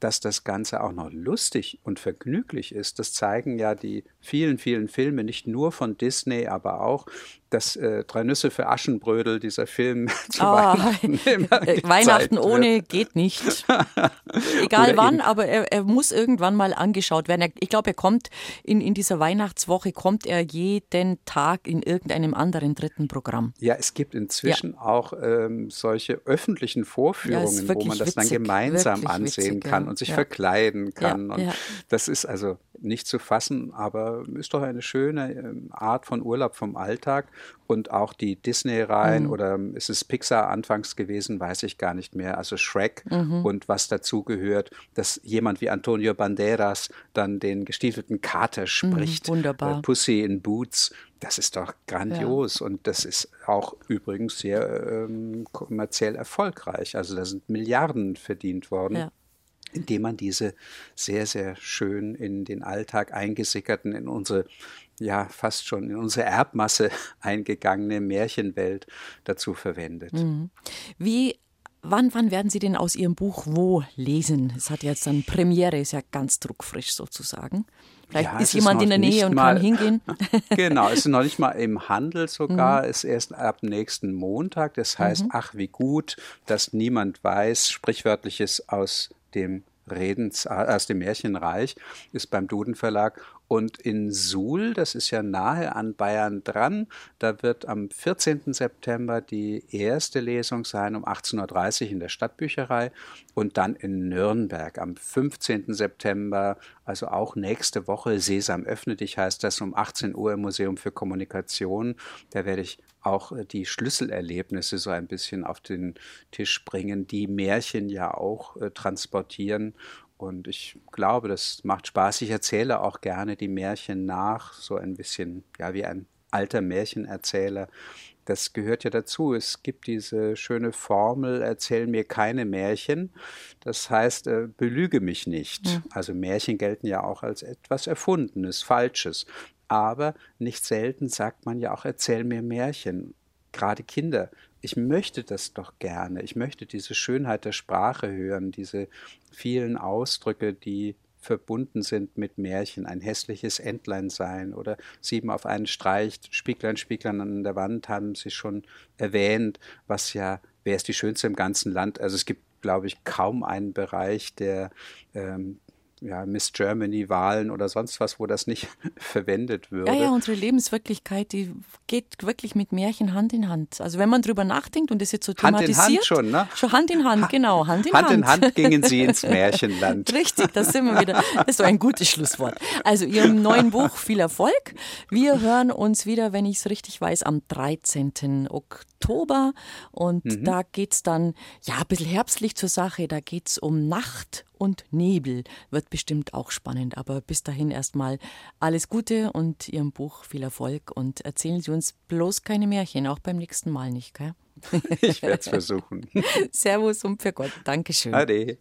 S3: Dass das Ganze auch noch lustig und vergnüglich ist, das zeigen ja die vielen, vielen Filme, nicht nur von Disney, aber auch das äh, Drei Nüsse für Aschenbrödel, dieser Film zu oh, Weihnachten.
S2: Äh, Weihnachten ohne geht nicht. Egal wann, aber er, er, muss irgendwann mal angeschaut werden. ich glaube, er kommt in, in dieser Weihnachtswoche, kommt er jeden Tag in irgendeinem anderen dritten Programm.
S3: Ja, es gibt inzwischen ja. auch ähm, solche öffentlichen Vorführungen, ja, wo man das witzig, dann gemeinsam ansehen witzig, kann ja. und sich verkleiden kann. und das ist also nicht zu fassen, aber ist doch eine schöne ähm, Art von Urlaub vom Alltag. Und auch die Disney-Reihen mhm. oder ist es Pixar anfangs gewesen, weiß ich gar nicht mehr. Also Shrek mhm. und was dazugehört, dass jemand wie Antonio Banderas dann den gestiefelten Kater mhm, spricht.
S2: Mhm, wunderbar.
S3: Äh, Pussy in Boots. Das ist doch grandios ja. und das ist auch übrigens sehr ähm, kommerziell erfolgreich. Also da sind Milliarden verdient worden. Ja indem man diese sehr, sehr schön in den Alltag eingesickerten, in unsere, ja, fast schon in unsere Erbmasse eingegangene Märchenwelt dazu verwendet. Mhm.
S2: Wie Wann, wann werden Sie denn aus Ihrem Buch wo lesen? Es hat jetzt dann Premiere, ist ja ganz druckfrisch sozusagen. Vielleicht ja, ist jemand ist in der Nähe und mal, kann hingehen.
S3: genau, es ist noch nicht mal im Handel sogar, mhm. ist erst ab nächsten Montag. Das heißt, mhm. ach wie gut, dass niemand weiß, sprichwörtliches aus dem Redens aus dem Märchenreich, ist beim Duden Verlag. Und in Suhl, das ist ja nahe an Bayern dran, da wird am 14. September die erste Lesung sein um 18.30 Uhr in der Stadtbücherei und dann in Nürnberg am 15. September, also auch nächste Woche, Sesam öffne dich heißt das um 18 Uhr im Museum für Kommunikation. Da werde ich auch äh, die Schlüsselerlebnisse so ein bisschen auf den Tisch bringen, die Märchen ja auch äh, transportieren. Und ich glaube, das macht Spaß. Ich erzähle auch gerne die Märchen nach, so ein bisschen, ja, wie ein alter Märchenerzähler. Das gehört ja dazu. Es gibt diese schöne Formel, erzähl mir keine Märchen. Das heißt, äh, belüge mich nicht. Ja. Also Märchen gelten ja auch als etwas Erfundenes, Falsches aber nicht selten sagt man ja auch, erzähl mir Märchen. Gerade Kinder, ich möchte das doch gerne. Ich möchte diese Schönheit der Sprache hören, diese vielen Ausdrücke, die verbunden sind mit Märchen, ein hässliches Entlein sein oder sieben auf einen streicht, Spieglein, Spieglein an der Wand haben Sie schon erwähnt, was ja, wer ist die Schönste im ganzen Land? Also es gibt, glaube ich, kaum einen Bereich, der ähm, ja, Miss Germany-Wahlen oder sonst was, wo das nicht verwendet würde.
S2: Ja, ja, unsere Lebenswirklichkeit, die geht wirklich mit Märchen Hand in Hand. Also wenn man drüber nachdenkt und das jetzt so thematisiert.
S3: Hand in Hand schon, ne?
S2: Schon Hand in Hand, genau, Hand in
S3: Hand. Hand in Hand gingen sie ins Märchenland.
S2: Richtig, das sind wir wieder. Das ist so ein gutes Schlusswort. Also Ihrem neuen Buch viel Erfolg. Wir hören uns wieder, wenn ich es richtig weiß, am 13. Oktober. Und mhm. da geht es dann, ja, ein bisschen herbstlich zur Sache. Da geht es um Nacht und Nebel. Wird bestimmt auch spannend. Aber bis dahin erstmal alles Gute und Ihrem Buch viel Erfolg und erzählen Sie uns bloß keine Märchen, auch beim nächsten Mal nicht, gell?
S3: Ich werde es versuchen.
S2: Servus und für Gott. Dankeschön.
S3: Ade.